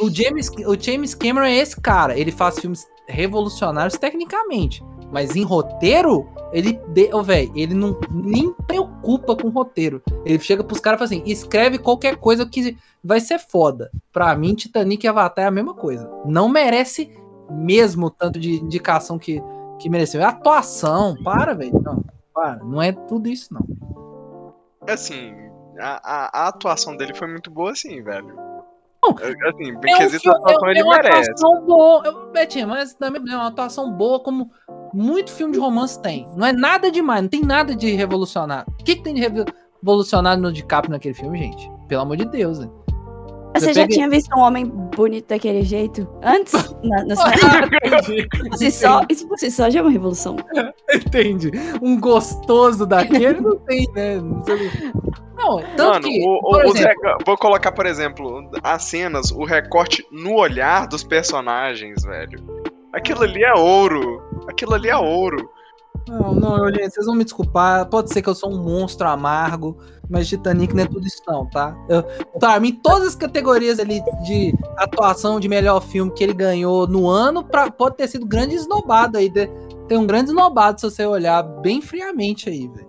o James, o James Cameron é esse cara. Ele faz filmes revolucionários tecnicamente. Mas em roteiro, ele, de, oh, ele não nem preocupa com roteiro. Ele chega pros caras e fala assim: escreve qualquer coisa que vai ser foda. Pra mim, Titanic e Avatar é a mesma coisa. Não merece mesmo tanto de indicação que, que mereceu. É atuação, para, velho. Não, para. Não é tudo isso, não. Assim, a, a, a atuação dele foi muito boa, assim, velho. Não, É, Assim, em É um filme, atuação é, ele é uma merece. atuação boa. Eu, Betinho, mas também é uma atuação boa como muito filme de romance tem. Não é nada demais, não tem nada de revolucionário. O que, que tem de revolucionário no DiCaprio naquele filme, gente? Pelo amor de Deus, né? Você já peguei- tinha visto um homem bonito daquele jeito antes? Na, no cinema? Entendi. Só, isso por si só já é uma revolução. Entendi. Um gostoso daquele não tem, né? Não, sei- Não, tanto Mano, que, o- o- exemplo, vou colocar, por exemplo, as cenas, o recorte no olhar dos personagens, velho. Aquilo ali é ouro. Aquilo ali é ouro. Não, não, gente, vocês vão me desculpar. Pode ser que eu sou um monstro amargo, mas Titanic não é tudo isso, não, tá? Eu, tá, em todas as categorias ali de atuação de melhor filme que ele ganhou no ano, pra, pode ter sido grande esnobado aí. de- tem um grande esnobado se você olhar bem friamente aí, velho.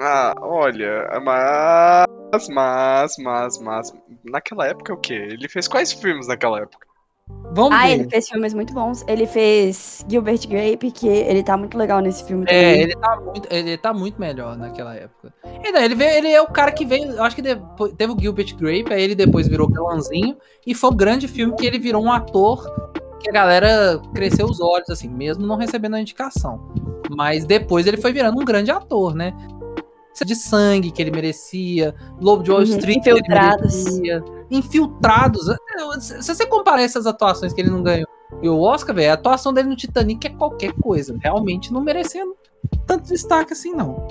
Ah, olha, mas, mas, mas, mas. Naquela época o quê? Ele fez quais filmes naquela época? Vamos Ah, ver. ele fez filmes muito bons. Ele fez Gilbert Grape, que ele tá muito legal nesse filme É, também. ele tá, muito, ele tá muito melhor naquela época. E daí, ele, veio, ele é o cara que veio. Eu acho que depois, teve o Gilbert Grape, aí ele depois virou galãzinho. E foi o grande filme que ele virou um ator que a galera cresceu os olhos, assim, mesmo não recebendo a indicação. Mas depois ele foi virando um grande ator, né? De sangue que ele merecia, Lobo de Wall Uhum, Street que ele Infiltrados. merecia, Infiltrados. Se você comparar essas atuações que ele não ganhou e o Oscar, velho, a atuação dele no Titanic é qualquer coisa. Realmente não merecendo tanto destaque assim, não.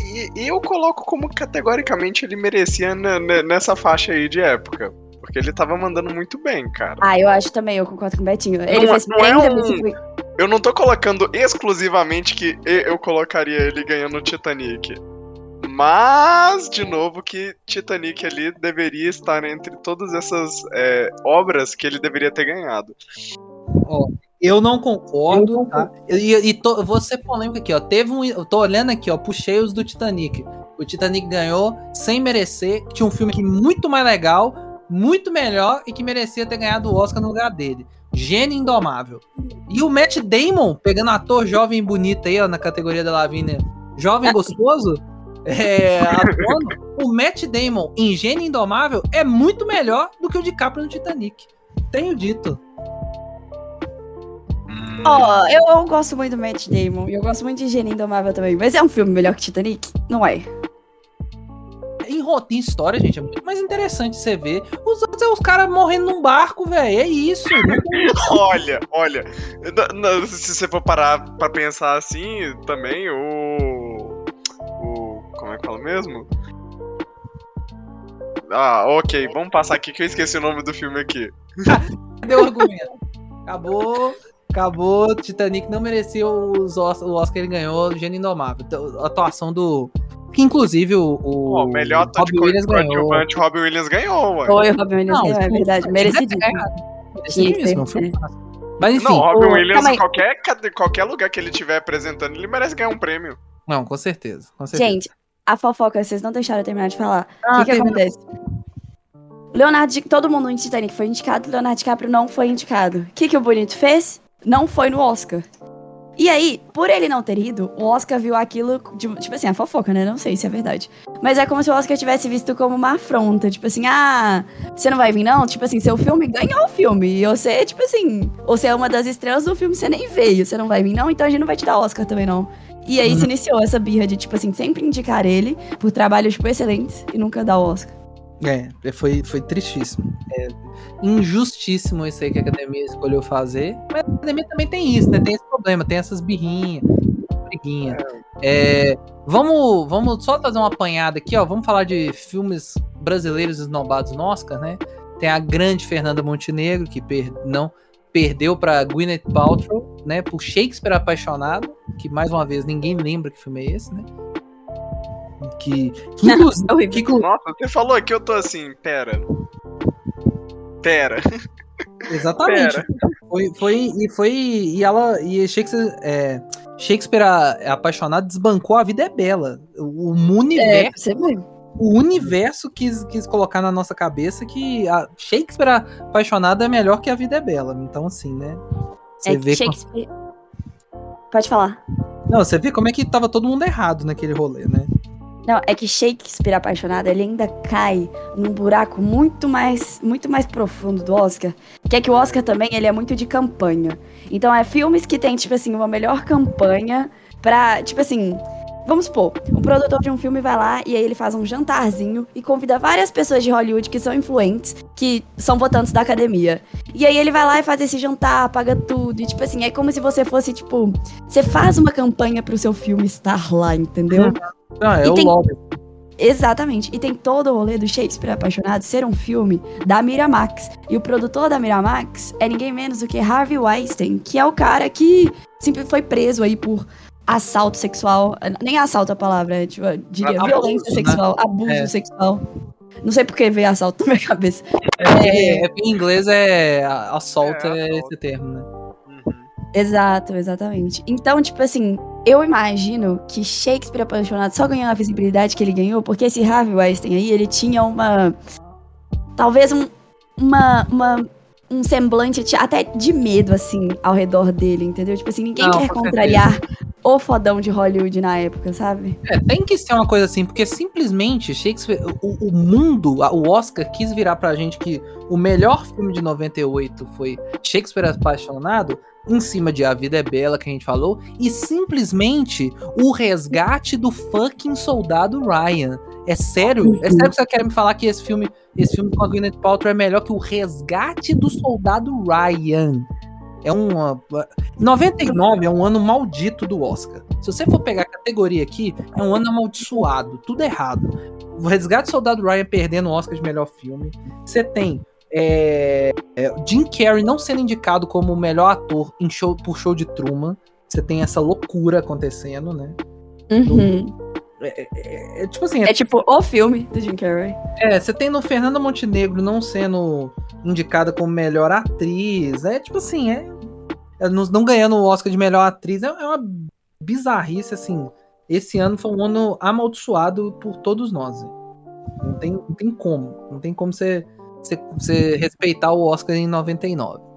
E, eu coloco como categoricamente ele merecia ne- ne- nessa faixa aí de época. Porque ele tava mandando muito bem, cara. Ah, eu acho também, eu concordo com o Betinho. Ele Não é- fez não é Prenda-me um- se fui- Eu não tô colocando exclusivamente que eu colocaria ele ganhando o Titanic. Mas, de novo, que Titanic ali deveria estar entre todas essas é, obras que ele deveria ter ganhado. Eu não concordo, tá? E, e tô, vou ser polêmico aqui, ó. Teve um. Eu tô olhando aqui, ó, puxei os do Titanic. O Titanic ganhou sem merecer. Tinha um filme aqui muito mais legal, muito melhor e que merecia ter ganhado o Oscar no lugar dele. Gênio Indomável. E o Matt Damon, pegando ator jovem e bonito aí, ó, na categoria da Lavínia, jovem gostoso, é, atuando, o Matt Damon em Gênio Indomável é muito melhor do que o DiCaprio no Titanic. Tenho dito. Ó, eu, eu gosto muito do Matt Damon. E eu gosto muito de Gênio Indomável também. Mas é um filme melhor que Titanic? Não é. Em rotina história, gente, é muito mais interessante você ver. Os outros é os caras morrendo num barco, velho. É isso. Olha, olha, se você for parar pra pensar assim, também o. O. Como é que fala mesmo? Ah, ok, vamos passar aqui que eu esqueci o nome do filme aqui. Deu argumento. Acabou. Acabou. Titanic não merecia os Os- o Oscar que ele ganhou, Gênio Indomável. Então, A atuação do. Que inclusive o. o o melhor ator de Williams ganhou. coadjuvante, Robin Williams ganhou, ué. Foi o Robin Williams, Não, ganhou, é verdade. Merecidíssimo. Merecidíssimo, foi é. fácil. Mas enfim. Não, Robin o- Williams, calma aí. qualquer, qualquer lugar que ele estiver apresentando, ele merece ganhar um prêmio. Não, com certeza. Com certeza. Gente, a fofoca, vocês não deixaram eu terminar de falar. O Ah, que, que acontece? Leonardo, Di- todo mundo no Titanic foi indicado, Leonardo DiCaprio não foi indicado. O que, que o Bonito fez? Não foi no Oscar. E aí, por ele não ter ido, o Oscar viu aquilo, de- tipo assim, a fofoca, né? Não sei se é verdade. Mas é como se o Oscar tivesse visto como uma afronta. Tipo assim, ah, você não vai vir não? Tipo assim, seu filme ganhou o filme. E você, tipo assim, você é uma das estrelas do filme, você nem veio. Você não vai vir não? Então a gente não vai te dar Oscar também não. E aí se iniciou essa birra de, tipo assim, sempre indicar ele por trabalhos, tipo, excelentes e nunca dar o Oscar. É, foi, foi tristíssimo. É injustíssimo isso aí que a academia escolheu fazer. Mas a academia também tem isso, né? Tem esse problema, tem essas birrinhas, briguinha. É, vamos, vamos só fazer uma apanhada aqui, ó. Vamos falar de filmes brasileiros esnobados no Oscar, né? Tem a grande Fernanda Montenegro, que per, não perdeu para Gwyneth Paltrow, né? Por Shakespeare Apaixonado, que mais uma vez ninguém lembra que filme é esse, né? Que, que inclusive, É que, Nossa, você falou aqui, eu tô assim, pera. Pera. Exatamente. Pera. Foi, foi, e foi. E ela. E Shakespeare. é, Shakespeare a- apaixonado desbancou a vida é bela. O, o É, universo, você vê. o universo quis, quis colocar na nossa cabeça que a Shakespeare apaixonado é melhor que a vida é bela. Então, assim, né? Você é vê Shakespeare. Pode falar. Não, você vê como é que tava todo mundo errado naquele rolê, né? Não, é que Shakespeare apaixonado, ele ainda cai num buraco muito mais, muito mais profundo do Oscar. Que é que o Oscar também, ele é muito de campanha. Então é filmes que tem, tipo assim, uma melhor campanha pra, tipo assim, vamos supor, o produtor de um filme vai lá e aí ele faz um jantarzinho e convida várias pessoas de Hollywood que são influentes, que são votantes da academia. E aí ele vai lá e faz esse jantar, paga tudo, e tipo assim, é como se você fosse, tipo, você faz uma campanha pro seu filme estar lá, entendeu? Não, é E o tem- lobby. Exatamente. E tem todo o rolê do Shakespeare Apaixonado ser um filme da Miramax. E o produtor da Miramax é ninguém menos do que Harvey Weinstein, que é o cara que sempre foi preso aí por assalto sexual. Nem assalto a palavra, é, tipo, eu diria Abuso, violência né? sexual, abuso É. sexual. Não sei por que veio assalto na minha cabeça. É, é, em inglês é assalto, É, é, esse termo, né? Uhum. Exato, exatamente. Então, tipo assim, eu imagino que Shakespeare Apaixonado só ganhou a visibilidade que ele ganhou porque esse Harvey Weinstein aí, ele tinha uma. Talvez um, uma, uma- um semblante até de medo, assim, ao redor dele, entendeu? Tipo assim, ninguém Não, quer contrariar o fodão de Hollywood na época, sabe? É, tem que ser uma coisa assim, porque simplesmente Shakespeare, o, o mundo, o Oscar quis virar pra gente que o melhor filme de 98 foi Shakespeare Apaixonado, em cima de A Vida é Bela, que a gente falou, e simplesmente o resgate do fucking soldado Ryan. É sério? É sério que você quer me falar que esse filme, esse filme com a Gwyneth Paltrow é melhor que o resgate do soldado Ryan? É uma. 99 é um ano maldito do Oscar. Se você for pegar a categoria aqui, é um ano amaldiçoado, tudo errado. O Resgate do Soldado Ryan perdendo o Oscar de melhor filme. Você tem é, é, Jim Carrey não sendo indicado como o melhor ator em show, por show de Truman. Você tem essa loucura acontecendo, né? Uhum. É, é, tipo assim, é, É tipo o filme do Jim Carrey. é, você tem no Fernanda Montenegro não sendo indicada como melhor atriz. É tipo assim, é. é, não, não ganhando o Oscar de melhor atriz é, é uma bizarrice, assim. Esse ano foi um ano amaldiçoado por todos nós. Não tem, não tem como. Não tem como você, você, você respeitar o Oscar em 99.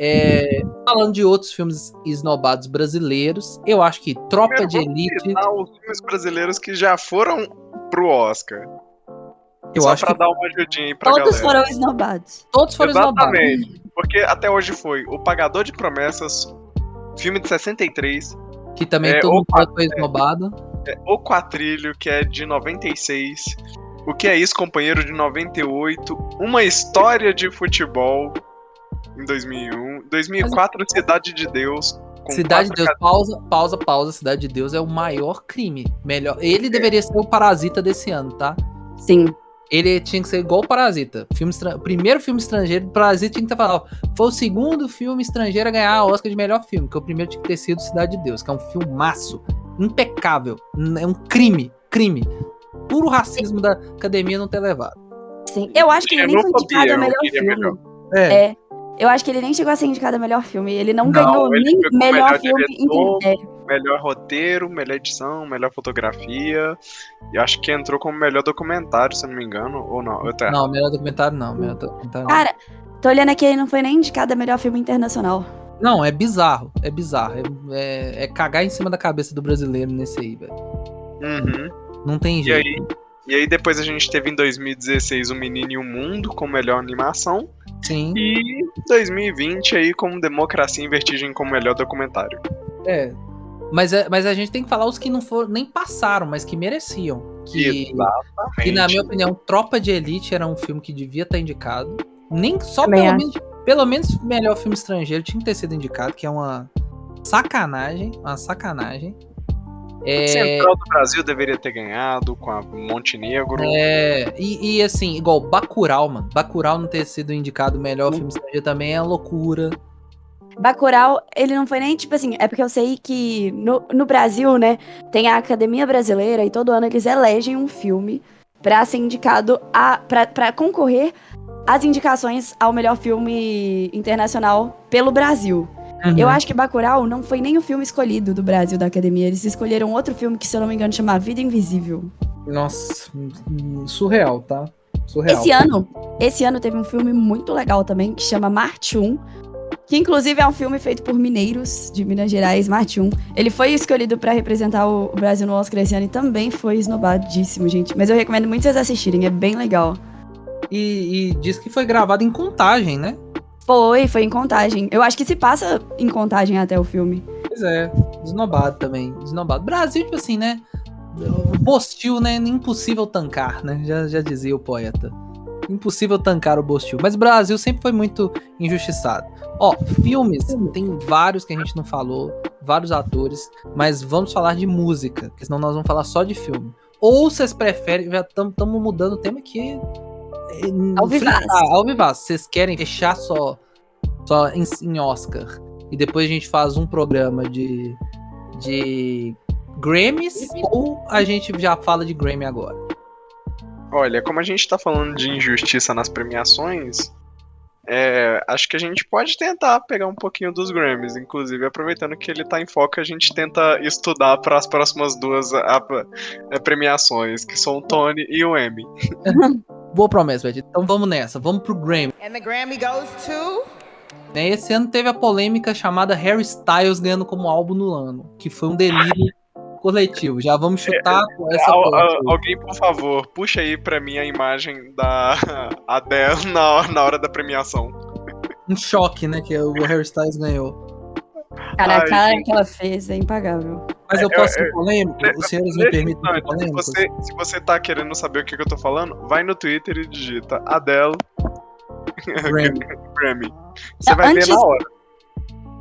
É, falando de outros filmes esnobados brasileiros, eu acho que Tropa Primeiro, de Elite. os filmes brasileiros que já foram pro Oscar. Eu Só acho pra que dar uma ajudinha aí pra Todos galera. foram esnobados. todos foram esnobados. Exatamente. Porque até hoje foi O Pagador de Promessas, filme de 63, Que também É, todo mundo foi esnobado. O Quatrilho, que é de 96, O Que É Isso, Companheiro, de 98, Uma História de Futebol, em 2001, 2004, Cidade de Deus, Cidade de Deus, pausa, pausa, pausa. Cidade de Deus é o maior crime. Melhor. Ele deveria ser o parasita desse ano, tá? Sim. Ele tinha que ser igual o Parasita. Filme primeiro filme estrangeiro, o Parasita tinha que estar falando. ó, Foi o segundo filme estrangeiro a ganhar a Oscar de melhor filme, porque o primeiro tinha que ter sido Cidade de Deus, que é um filmaço impecável. É um crime, crime. Puro racismo da academia não ter levado. Sim. Eu acho que ele nem foi indicado a melhor filme. melhor. É. É. Eu acho que ele nem chegou a ser indicado a melhor filme. Ele não, Não, ganhou ele nem melhor, melhor filme. diretor. em- É, Melhor roteiro, melhor edição, melhor fotografia. E acho que entrou como melhor documentário, se eu não me engano. Ou não, eu. Não, melhor documentário não. Melhor documentário não. Cara, tô olhando aqui, ele não foi nem indicado a melhor filme internacional. Não, é bizarro. É bizarro. É, é- é cagar em cima da cabeça do brasileiro nesse aí, velho. Uhum. Não tem E jeito. aí, e aí depois a gente teve em 2016 O Menino e o Mundo como melhor animação. Sim. E 2020 aí como Democracia em Vertigem como melhor documentário. É. Mas, é- mas a gente tem que falar os que não foram, nem passaram, mas que mereciam. Que, Exatamente. que, na minha opinião, Tropa de Elite era um filme que devia estar indicado. Nem só Também pelo acho. menos, pelo menos melhor filme estrangeiro tinha que ter sido indicado, que é uma sacanagem. Uma sacanagem. É, Central do Brasil deveria ter ganhado com a Montenegro. é, e, e assim, igual Bacurau, mano. Bacurau não ter sido indicado melhor filme estrangeiro também é loucura. Bacurau, ele não foi nem, tipo assim, é porque eu sei que no, no Brasil, né, tem a Academia Brasileira e todo ano eles elegem um filme pra ser indicado a pra, pra concorrer às indicações ao melhor filme internacional pelo Brasil. Uhum. Eu acho que Bacurau não foi nem o filme escolhido do Brasil da Academia, eles escolheram outro filme que, se eu não me engano, chama Vida Invisível. Nossa, surreal, tá? Surreal. Esse ano, esse ano teve um filme muito legal também que chama Marte 1, Que inclusive é um filme feito por mineiros de Minas Gerais, Marte 1. Ele foi escolhido pra representar o o Brasil no Oscar esse ano e também foi esnobadíssimo, gente. Mas eu recomendo muito vocês assistirem, é bem legal. E, e diz que foi gravado em contagem, né? Foi, foi em contagem. Eu acho que se passa em contagem até o filme. Pois é, desnobado também. Desnobado. Brasil, tipo assim, né? Bostil, né? Impossível tancar, né? Já, já dizia o poeta. Impossível tancar o Bostil. Mas o Brasil sempre foi muito injustiçado. Ó, filmes, tem vários que a gente não falou, vários atores, mas vamos falar de música, porque senão nós vamos falar só de filme. Ou vocês preferem, já estamos mudando o tema aqui. É, Ao vivaço. fritar, Ao vivaço. Vocês querem fechar só, só em, em Oscar e depois a gente faz um programa de, de Grammys ou a gente já fala de Grammy agora? Olha, como a gente tá falando de injustiça nas premiações, é, acho que a gente pode tentar pegar um pouquinho dos Grammys. Inclusive, aproveitando que ele tá em foco, a gente tenta estudar para as próximas duas a- a- premiações, que são o Tony e o Emmy. Boa promessa, Betty. Então vamos nessa, vamos pro Grammy. And the Grammy goes to. né? Esse ano teve a polêmica chamada Harry Styles ganhando como álbum no ano, que foi um delírio coletivo. Já vamos chutar com essa Al- alguém, por favor, puxa aí pra mim a imagem da Adele na, hora- na hora da premiação. um choque, né, que o Harry Styles ganhou. Cara, a cara gente. que ela fez é impagável. Mas eu É, posso é, ser polêmico? Os senhores me permitem ser Se polêmico? você, se você tá querendo saber o que, que eu tô falando, vai no Twitter e digita Adele Grammy. Grammy. Você vai Antes- ver na hora.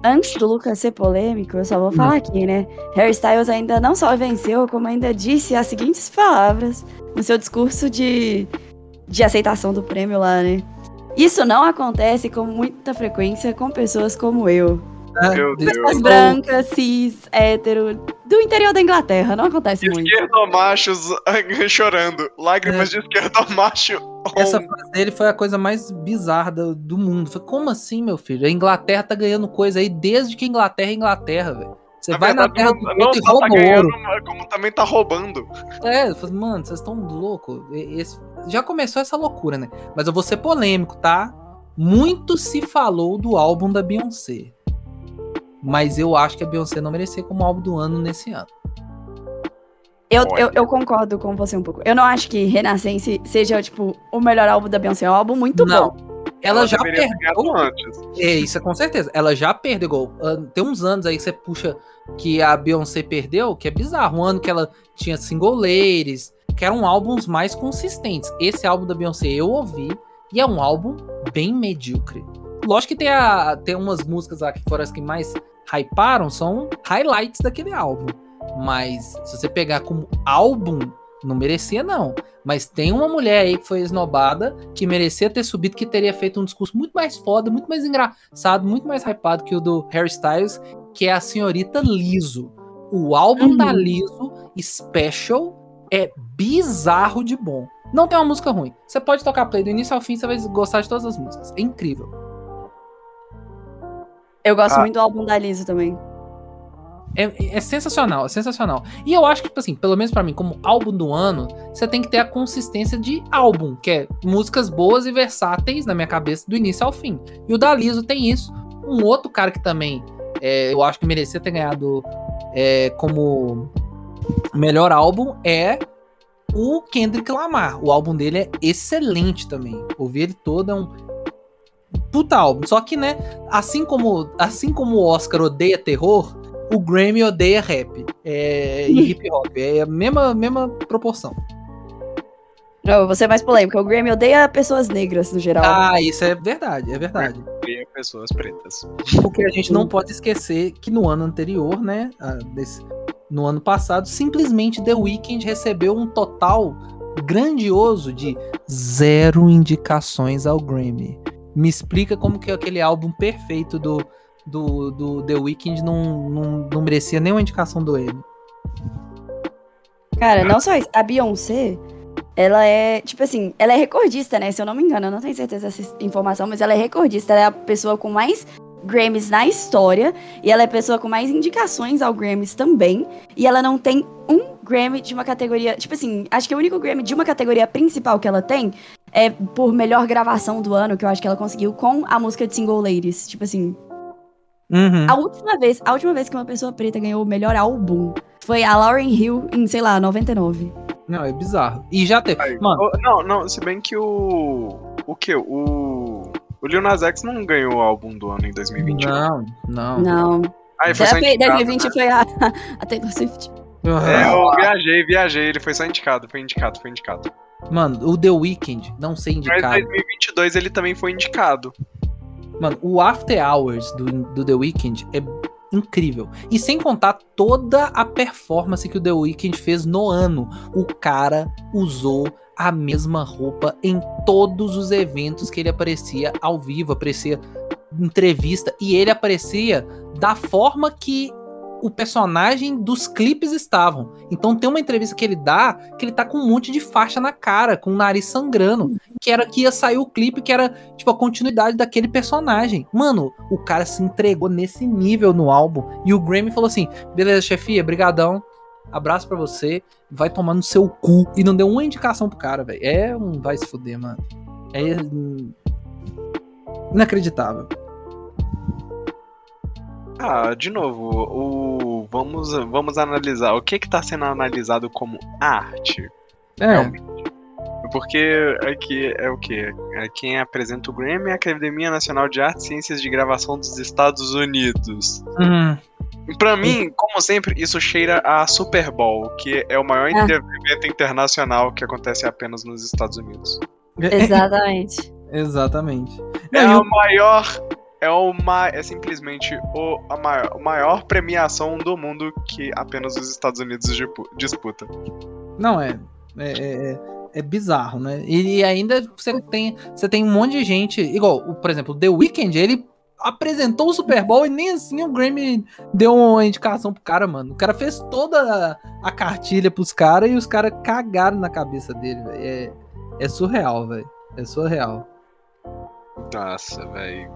Antes do Lucas ser polêmico, eu só vou falar aqui, né? Harry Styles ainda não só venceu, como ainda disse as seguintes palavras no seu discurso de, de aceitação do prêmio lá, né? Isso não acontece com muita frequência com pessoas como eu. Né? Pessoas brancas, cis, hétero, do interior da Inglaterra. Não acontece muito. Esquerdomachos chorando. Lágrimas de esquerdomacho. Essa frase dele foi a coisa mais bizarra do, do mundo. Foi, como assim, meu filho? A Inglaterra tá ganhando coisa aí desde que a Inglaterra é Inglaterra, velho. Você vai na terra do não, outro e rouba tá ganhando, ouro. como também tá roubando. É, eu falei, mano, vocês estão loucos. Esse- Já começou essa loucura, né? Mas eu vou ser polêmico, tá? Muito se falou do álbum da Beyoncé. Mas eu acho que a Beyoncé não merecia como álbum do ano nesse ano. Eu, eu, eu concordo com você um pouco. Eu não acho que Renascense seja, tipo, o melhor álbum da Beyoncé. É um álbum muito Não. bom. Ela, já deveria ter perdeu. antes. É, isso é com certeza. Ela já perdeu gol. Ah, Tem uns anos aí que você puxa que a Beyoncé perdeu, que é bizarro. Um ano que ela tinha single ladies, que eram álbuns mais consistentes. Esse álbum da Beyoncé eu ouvi e é um álbum bem medíocre. Lógico que tem, a, tem umas músicas lá que foram as que mais hyparam, são highlights daquele álbum. Mas se você pegar como álbum, não merecia não. Mas tem uma mulher aí que foi esnobada, que merecia ter subido, que teria feito um discurso muito mais foda, muito mais engraçado, muito mais hypado que o do Harry Styles, que é a senhorita Liso. O álbum Uhum. da Liso, Special, é bizarro de bom. Não tem uma música ruim. Você pode tocar play do início ao fim, você vai gostar de todas as músicas. É incrível. Eu gosto Ah. muito do álbum da Liso também. É, é sensacional, é sensacional. E eu acho que, tipo assim, pelo menos pra mim, como álbum do ano, você tem que ter a consistência de álbum, que é músicas boas e versáteis na minha cabeça do início ao fim. E o da Liso tem isso. Um outro cara que também é, eu acho que merecia ter ganhado é, como melhor álbum é o Kendrick Lamar. O álbum dele é excelente também. Ouvir ele todo é um puta álbum. Só que, né, assim como, assim como o Oscar odeia terror, o Grammy odeia rap é, e hip hop. É a mesma, mesma proporção. Não, eu vou ser mais polêmica. O Grammy odeia pessoas negras, no geral. Ah, isso é verdade, é verdade. E pessoas pretas. Porque a gente não pode esquecer que no ano anterior, né, desse- no ano passado, simplesmente The Weeknd recebeu um total grandioso de zero indicações ao Grammy. Me explica como que aquele álbum perfeito do, do, do The Weeknd não, não, não merecia nenhuma indicação do Emmy. Cara, não só isso. A Beyoncé, ela é, tipo assim, ela é recordista, né? Se eu não me engano, eu não tenho certeza dessa informação, mas ela é recordista. Ela é a pessoa com mais Grammys na história. E ela é a pessoa com mais indicações ao Grammys também. E ela não tem um Grammy de uma categoria. Tipo assim, acho que o único Grammy de uma categoria principal que ela tem é por melhor gravação do ano, que eu acho que ela conseguiu com a música de Single Ladies. Tipo assim, Uhum. a última vez, a última vez que uma pessoa preta ganhou o melhor álbum foi a Lauryn Hill em, sei lá, 99. Não, é bizarro. E já teve. Mano, Não, não, se bem que o. O que? O. O Lil Nas X não ganhou o álbum do ano em 2021. não, não. Não. Ah, foi Já só foi, indicado, 2020 né? foi a, a Taylor Swift. É, eu viajei, viajei, ele foi só indicado, foi indicado, foi indicado. Mano, o The Weeknd, não sei Mas indicado. 2022 ele também foi indicado. Mano, o After Hours do, do The Weeknd é incrível. E sem contar toda a performance que o The Weeknd fez no ano. O cara usou a mesma roupa em todos os eventos que ele aparecia ao vivo, aparecia em entrevista e ele aparecia da forma que o personagem dos clipes estavam. Então tem uma entrevista que ele dá que ele tá com um monte de faixa na cara, com o nariz sangrando, que era que ia sair o clipe que era tipo a continuidade daquele personagem. Mano, o cara se entregou nesse nível no álbum e o Grammy falou assim: "Beleza, chefia, brigadão. Abraço pra você. Vai tomar no seu cu." E não deu uma indicação pro cara, velho. É um vai se fuder, mano. É inacreditável. Ah, de novo, o vamos vamos analisar o que que tá sendo analisado como arte. É. Porque aqui é o que? É quem apresenta o Grammy é a Academia Nacional de Artes e Ciências de Gravação dos Estados Unidos. Hum, Pra mim, como sempre, isso cheira a Super Bowl, que é o maior Ah. evento internacional que acontece apenas nos Estados Unidos. Exatamente. Exatamente. É a o- maior. É, o ma é simplesmente o, a maior, a maior premiação do mundo que apenas os Estados Unidos disputa. Não, é. É, é- é- é bizarro, né? E ainda você tem, você tem um monte de gente. Igual, por exemplo, o The Weeknd, ele apresentou o Super Bowl e nem assim o Grammy deu uma indicação pro cara, mano. O cara fez toda a, a cartilha pros caras e os caras cagaram na cabeça dele, velho. É, é surreal, velho. É surreal. Nossa, velho.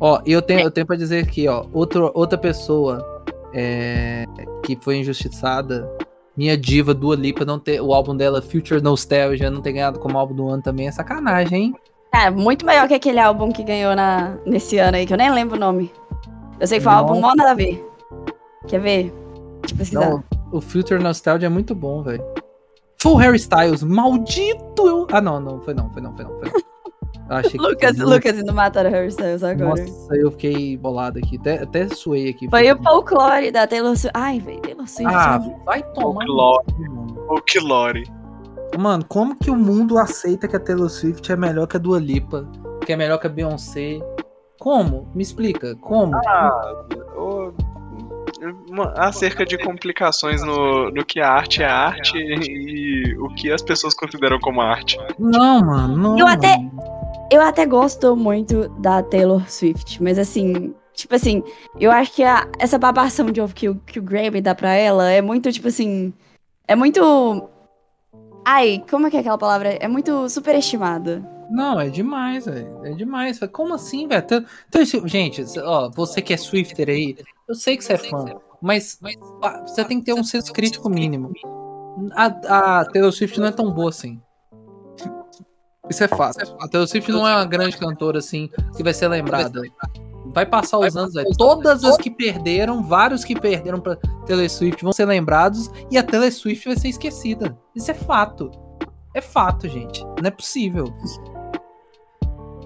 Ó, e eu tenho, eu tenho pra dizer aqui, ó, outro, outra pessoa é, que foi injustiçada, minha diva Dua Lipa não ter o álbum dela Future Nostalgia não ter ganhado como álbum do ano também é sacanagem, hein? Cara, muito melhor que aquele álbum que ganhou na, nesse ano aí, que eu nem lembro o nome. Eu sei que foi um álbum mó nada a ver. Quer ver? Deixa eu pesquisar. Não, o Future Nostalgia é muito bom, velho. Full Harry Styles, maldito! Eu... Ah, não, não, foi não, foi não, foi não, foi não. Eu achei que Lucas, Lucas indo matar o Harry Styles agora. Nossa, eu fiquei bolado aqui, até, até suei aqui. Foi o folclore da Taylor Swift. Ai, velho, Taylor Swift. Ah, vai tomar. Folclore. mano. O Kilore. Mano, como que o mundo aceita que a Taylor Swift é melhor que a Dua Lipa? Que é melhor que a Beyoncé? Como? Me explica. Como? O- uma- acerca de complicações no, no que a arte é arte e o que as pessoas consideram como arte. Não, mano. Não, Eu até-. Eu até gosto muito da Taylor Swift, mas assim, tipo assim, eu acho que a- essa babação de ovo que, o- que o Grammy dá pra ela é muito, tipo assim. É muito. Ai, como é que é aquela palavra? É muito superestimada. Não, é demais, velho. É demais. Como assim, velho? Então, gente, ó, você que é Swifter aí, eu sei que você é fã, mas, mas, você tem que ter um senso crítico mínimo. A, a Taylor Swift não é tão boa assim. Isso é fato. A Taylor Swift não é uma grande cantora assim que vai ser lembrada. Vai passar os anos, velho. Todas as que perderam, vários que perderam pra Taylor Swift vão ser lembrados e a Taylor Swift vai ser esquecida. Isso é fato. É fato, gente. Não é possível.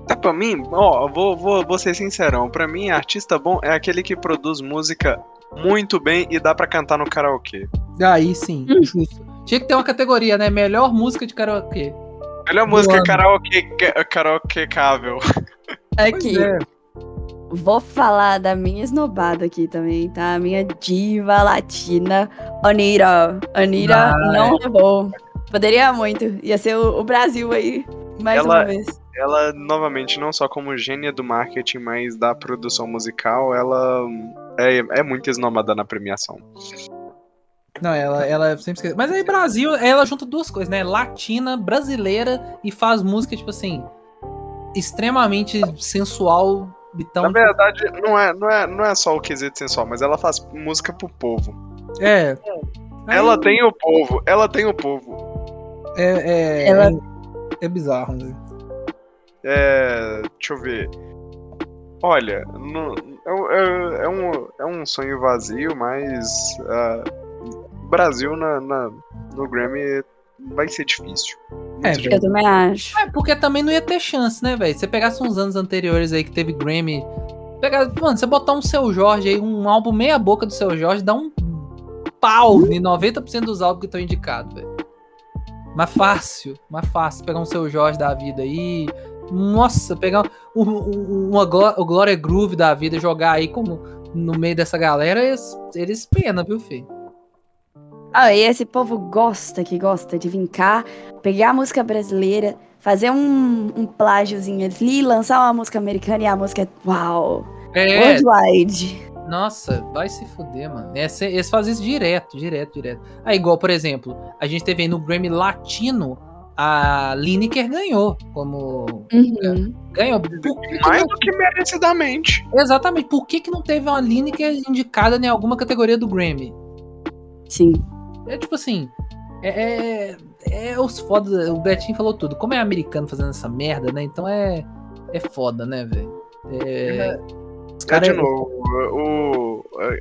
Tá, pra mim, ó, vou, vou, vou ser sincerão. Pra mim, artista bom é aquele que produz música muito bem e dá pra cantar no karaokê. Aí sim, justo. Tinha que ter uma categoria, né? Melhor música de karaokê. Melhor música ano. karaokê, karaokecável. Aqui. Pois é. Vou falar da minha esnobada aqui também, tá? A minha diva latina, Anira. Anira Ah, não levou. Poderia muito. Ia ser o, o Brasil aí, mais Ela- uma vez. Ela, novamente, não só como gênia do marketing, mas da produção musical, ela é, é muito esnomada na premiação. Não, ela, ela sempre esquece. Mas aí, Brasil, ela junta duas coisas, né? Latina, brasileira e faz música, tipo assim, extremamente sensual. Então, Na verdade, não é, não, é, não é só o quesito sensual, mas ela faz música pro povo. é. Aí- Ela tem o povo, ela tem o povo. É, é, Ela- é, é bizarro, né? É, deixa eu ver. Olha, no- é, é- é um, é um sonho vazio, mas ah, Brasil na, na- no Grammy vai ser difícil. Muito É, difícil. Eu também acho. É, porque também não ia ter chance, né, velho? Você pegasse uns anos anteriores aí que teve Grammy. Pegar, mano, você botar um Seu Jorge aí, um álbum meia boca do Seu Jorge, dá um pau em 90% dos álbuns que estão indicados, velho. Mas fácil, mais fácil. Pegar um Seu Jorge da vida aí. Nossa, pegar um, um- uma Gló- o Glória Groove da vida, jogar aí como no meio dessa galera, eles, eles pena, viu, filho? Ah, e esse povo gosta, que gosta de vir cá, pegar a música brasileira, fazer um, um plágiozinho ali, lançar uma música americana e a música é uau, É, worldwide. Nossa, vai se fuder, mano. Esse- eles fazem isso direto, direto, direto. Aí, igual, por exemplo, a gente teve aí no Grammy Latino, a Lineker ganhou como... Uhum. Ganhou. Por que que Mais não- do que merecidamente. Exatamente. Por que, que não teve uma Lineker indicada em alguma categoria do Grammy? Sim. É tipo assim... É, é, é os foda... O Betinho falou tudo. Como é americano fazendo essa merda, né? Então é... É foda, né, velho? É... Os Cara, de novo, o,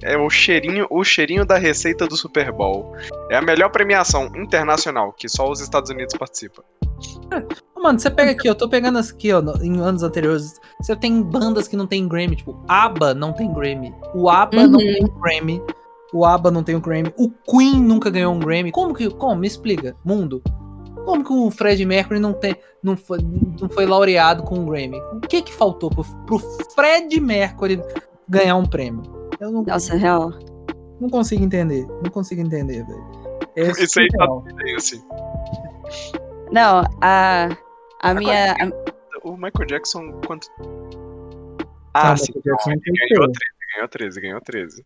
é o cheirinho, o cheirinho da receita do Super Bowl. É a melhor premiação internacional que só os Estados Unidos participam. Mano, você pega aqui, eu tô pegando aqui, ó, em anos anteriores. Você tem bandas que não tem Grammy, tipo, ABBA não tem Grammy. O ABBA não Uhum. tem Grammy. O ABBA não tem um Grammy. O Queen nunca ganhou um Grammy. Como que. Como? Me explica, mundo. Como que o Fred Mercury não, tem, não, foi, não foi laureado com um Grammy? O que que faltou pro, pro Fred Mercury ganhar um prêmio? Eu não, Nossa, real. não consigo entender. Não consigo entender, velho. É Isso aí tá. Esse. Não, a, a minha. a- O Michael Jackson, quanto. Ah, Ah, sim. Michael Jackson não, tem ele ganhou ter. 13, ganhou 13, ganhou 13.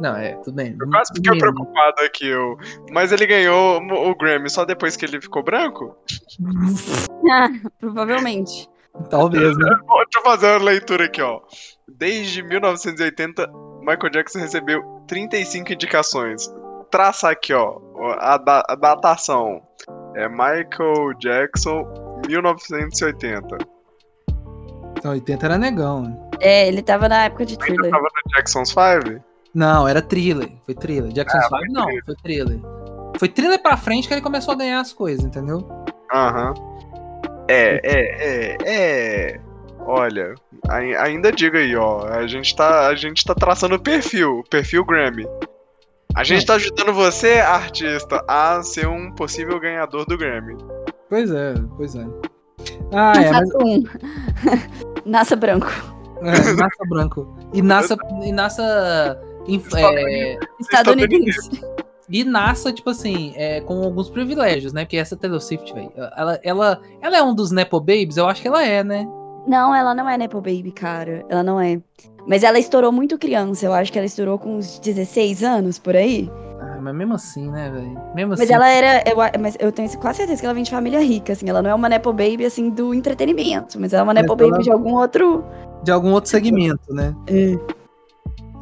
Não, é, tudo bem. Eu quase fiquei preocupado aqui, eu... mas ele ganhou o Grammy só depois que ele ficou branco? Ah, provavelmente. Talvez, né? Deixa eu fazer uma leitura aqui, ó. Desde 1980, Michael Jackson recebeu 35 indicações. Traça aqui, ó, a, da- a datação. É Michael Jackson, 1980. Então, 80 era negão. né? É, ele tava na época de thriller. tava no Jackson's 5? Não, era thriller. Foi thriller. Jackson Ah, 5 foi não, thriller. foi thriller. Foi thriller pra frente que ele começou a ganhar as coisas, entendeu? Aham. É, é, é, é. Olha, ainda digo aí, ó. A gente tá, a gente tá traçando o perfil, o perfil Grammy. A gente tá ajudando você, artista, a ser um possível ganhador do Grammy. Pois é, pois é. Ah, é, mas um. Nasça branco. é, Nassa branco. E Nassa. E Nassa. inf- é, Estadunidense. e Nassa, tipo assim, é, com alguns privilégios, né? Porque essa Taylor Swift, velho, ela, ela, ela é um dos Nepo Babies? Eu acho que ela é, né? Não, ela não é Nepo Baby, cara. Ela não é. Mas ela estourou muito criança. Eu acho que ela estourou com uns 16 anos, por aí. Ah, mas mesmo assim, né, velho? Mesmo Mas assim. ela era. Eu, mas eu tenho quase certeza que ela vem de família rica, assim. Ela não é uma Nepo Baby, assim, do entretenimento. Mas ela é uma Nepo Mas ela- Baby de algum outro. De algum outro segmento, né? É.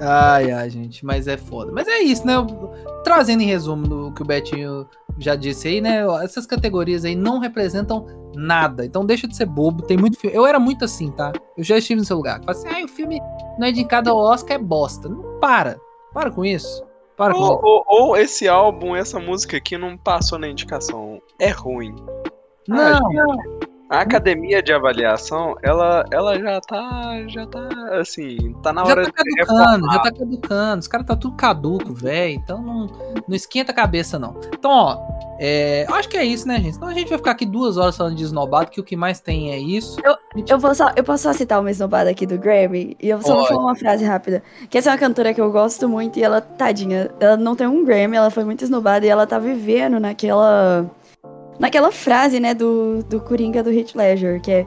Ai, ai, gente, mas é foda. Mas é isso, né? Trazendo em resumo do que o Betinho já disse aí, né? Essas categorias aí não representam nada. Então deixa de ser bobo. Tem muito filme. Eu era muito assim, tá? Eu já estive no seu lugar. Fala assim, ah, o filme não é indicado ao Oscar, é bosta. Não para. Para com isso. Para com Ou, isso. ou- ou esse álbum, essa música aqui não passou na indicação. É ruim. Não, A academia de avaliação, ela, ela já tá. Já tá assim. Tá na já hora tá de caducando, reformar. já tá caducando. Os caras tá tudo caduco, velho. Então não, não esquenta a cabeça, não. Então, ó, é, eu acho que é isso, né, gente? Então a gente vai ficar aqui duas horas falando de esnobado, que o que mais tem é isso. Eu, vou só, eu posso só citar uma esnobada aqui do Grammy? E eu só vou Pode. falar uma frase rápida. Que essa é uma cantora que eu gosto muito e ela, tadinha, ela não tem um Grammy, ela foi muito esnobada e ela tá vivendo naquela. Naquela frase, né, do, do Coringa do Heath Ledger, que é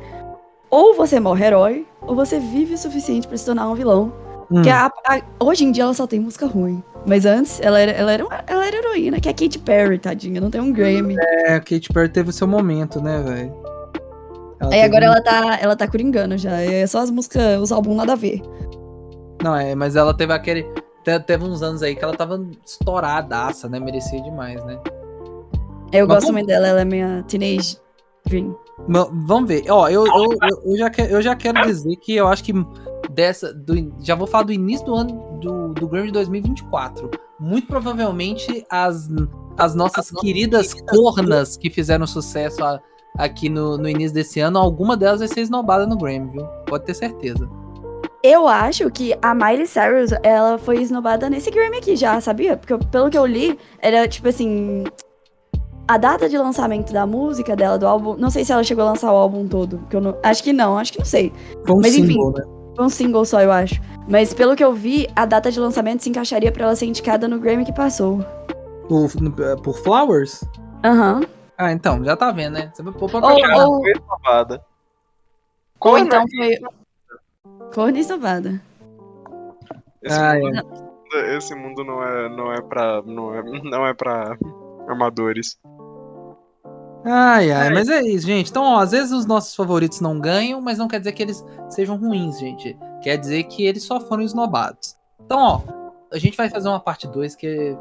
ou você morre herói, ou você vive o suficiente pra se tornar um vilão. Hum. Que a- a- hoje em dia ela só tem música ruim. Mas antes, ela era, ela, era uma- ela era heroína, que é a Katy Perry, tadinha, não tem um Grammy. É, a Katy Perry teve o seu momento, né, velho? Aí agora um- ela tá, ela tá coringando já. É só as músicas, os álbuns nada a ver. Não, é, mas ela teve aquele. te- Teve uns anos aí que ela tava estouradaça, né? Merecia demais, né? Eu Mas gosto como- muito dela, ela é minha teenage dream. Ma- Vamos ver. Ó, eu, eu, eu, eu já que- eu já quero dizer que eu acho que dessa. do in- já vou falar do início do ano do, do Grammy de 2024. Muito provavelmente as, as nossas queridas cornas que fizeram sucesso a- aqui no, no início desse ano, alguma delas vai ser esnobada no Grammy, viu? Pode ter certeza. Eu acho que a Miley Cyrus, ela foi esnobada nesse Grammy aqui já, sabia? Porque pelo que eu li, era tipo assim. A data de lançamento da música dela, do álbum. Não sei se ela chegou a lançar o álbum todo. Porque eu não, acho que não, acho que não sei. Foi um Mas enfim. símbolo, né? Foi um single só, eu acho. Mas pelo que eu vi, a data de lançamento se encaixaria pra ela ser indicada no Grammy que passou. Por, por Flowers? Aham. Ah, então, já tá vendo, né? Você vai pôr pra Ou, ou, ou então foi. Corna esnobada. Esse, Ah, mundo, esse mundo não é, não é pra. Não é, não é pra amadores. Ai, ai, mas é isso, gente. Então, ó, às vezes os nossos favoritos não ganham, mas não quer dizer que eles sejam ruins, gente. Quer dizer que eles só foram esnobados. Então, ó, a gente vai fazer uma parte 2 que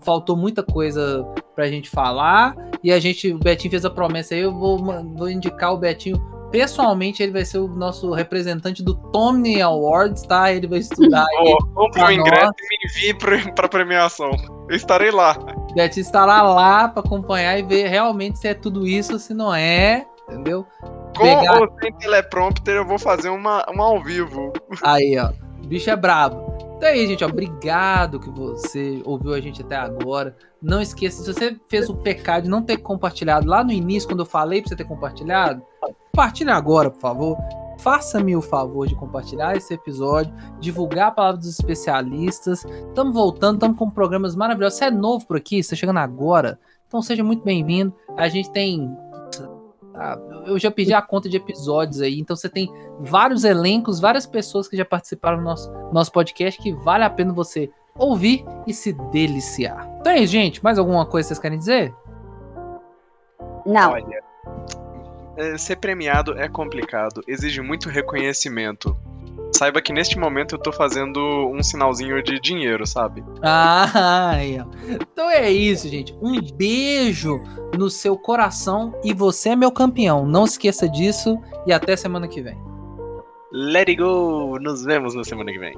faltou muita coisa pra gente falar. E a gente, o Betinho fez a promessa aí, eu vou, vou indicar o Betinho. Pessoalmente, ele vai ser o nosso representante do Tony Awards, tá? Ele vai estudar compre o ingresso e me envie pra, pra premiação. Eu estarei lá. O Betinho estará lá pra acompanhar e ver realmente se é tudo isso ou se não é, entendeu? Com Pegar- ou sem teleprompter, eu vou fazer uma, uma ao vivo. Aí, ó. O bicho é brabo. Então é isso, gente. Obrigado que você ouviu a gente até agora. Não esqueça, se você fez o pecado de não ter compartilhado lá no início, quando eu falei pra você ter compartilhado, compartilhe agora, por favor. Faça-me o favor de compartilhar esse episódio, divulgar a palavra dos especialistas. Estamos voltando, estamos com programas maravilhosos. Você é novo por aqui, está chegando agora. Então seja muito bem-vindo. A gente tem. Ah, Eu já pedi a conta de episódios aí, então você tem vários elencos, várias pessoas que já participaram do nosso, nosso podcast que vale a pena você ouvir e se deliciar. Então é isso, gente. Mais alguma coisa que vocês querem dizer? Não. Olha, é, ser premiado é complicado, exige muito reconhecimento. Saiba que neste momento eu tô fazendo um sinalzinho de dinheiro, sabe? Ah, aí, ó. então é isso, gente. Um beijo no seu coração e você é meu campeão. Não esqueça disso e até semana que vem. Let it go! Nos vemos na semana que vem.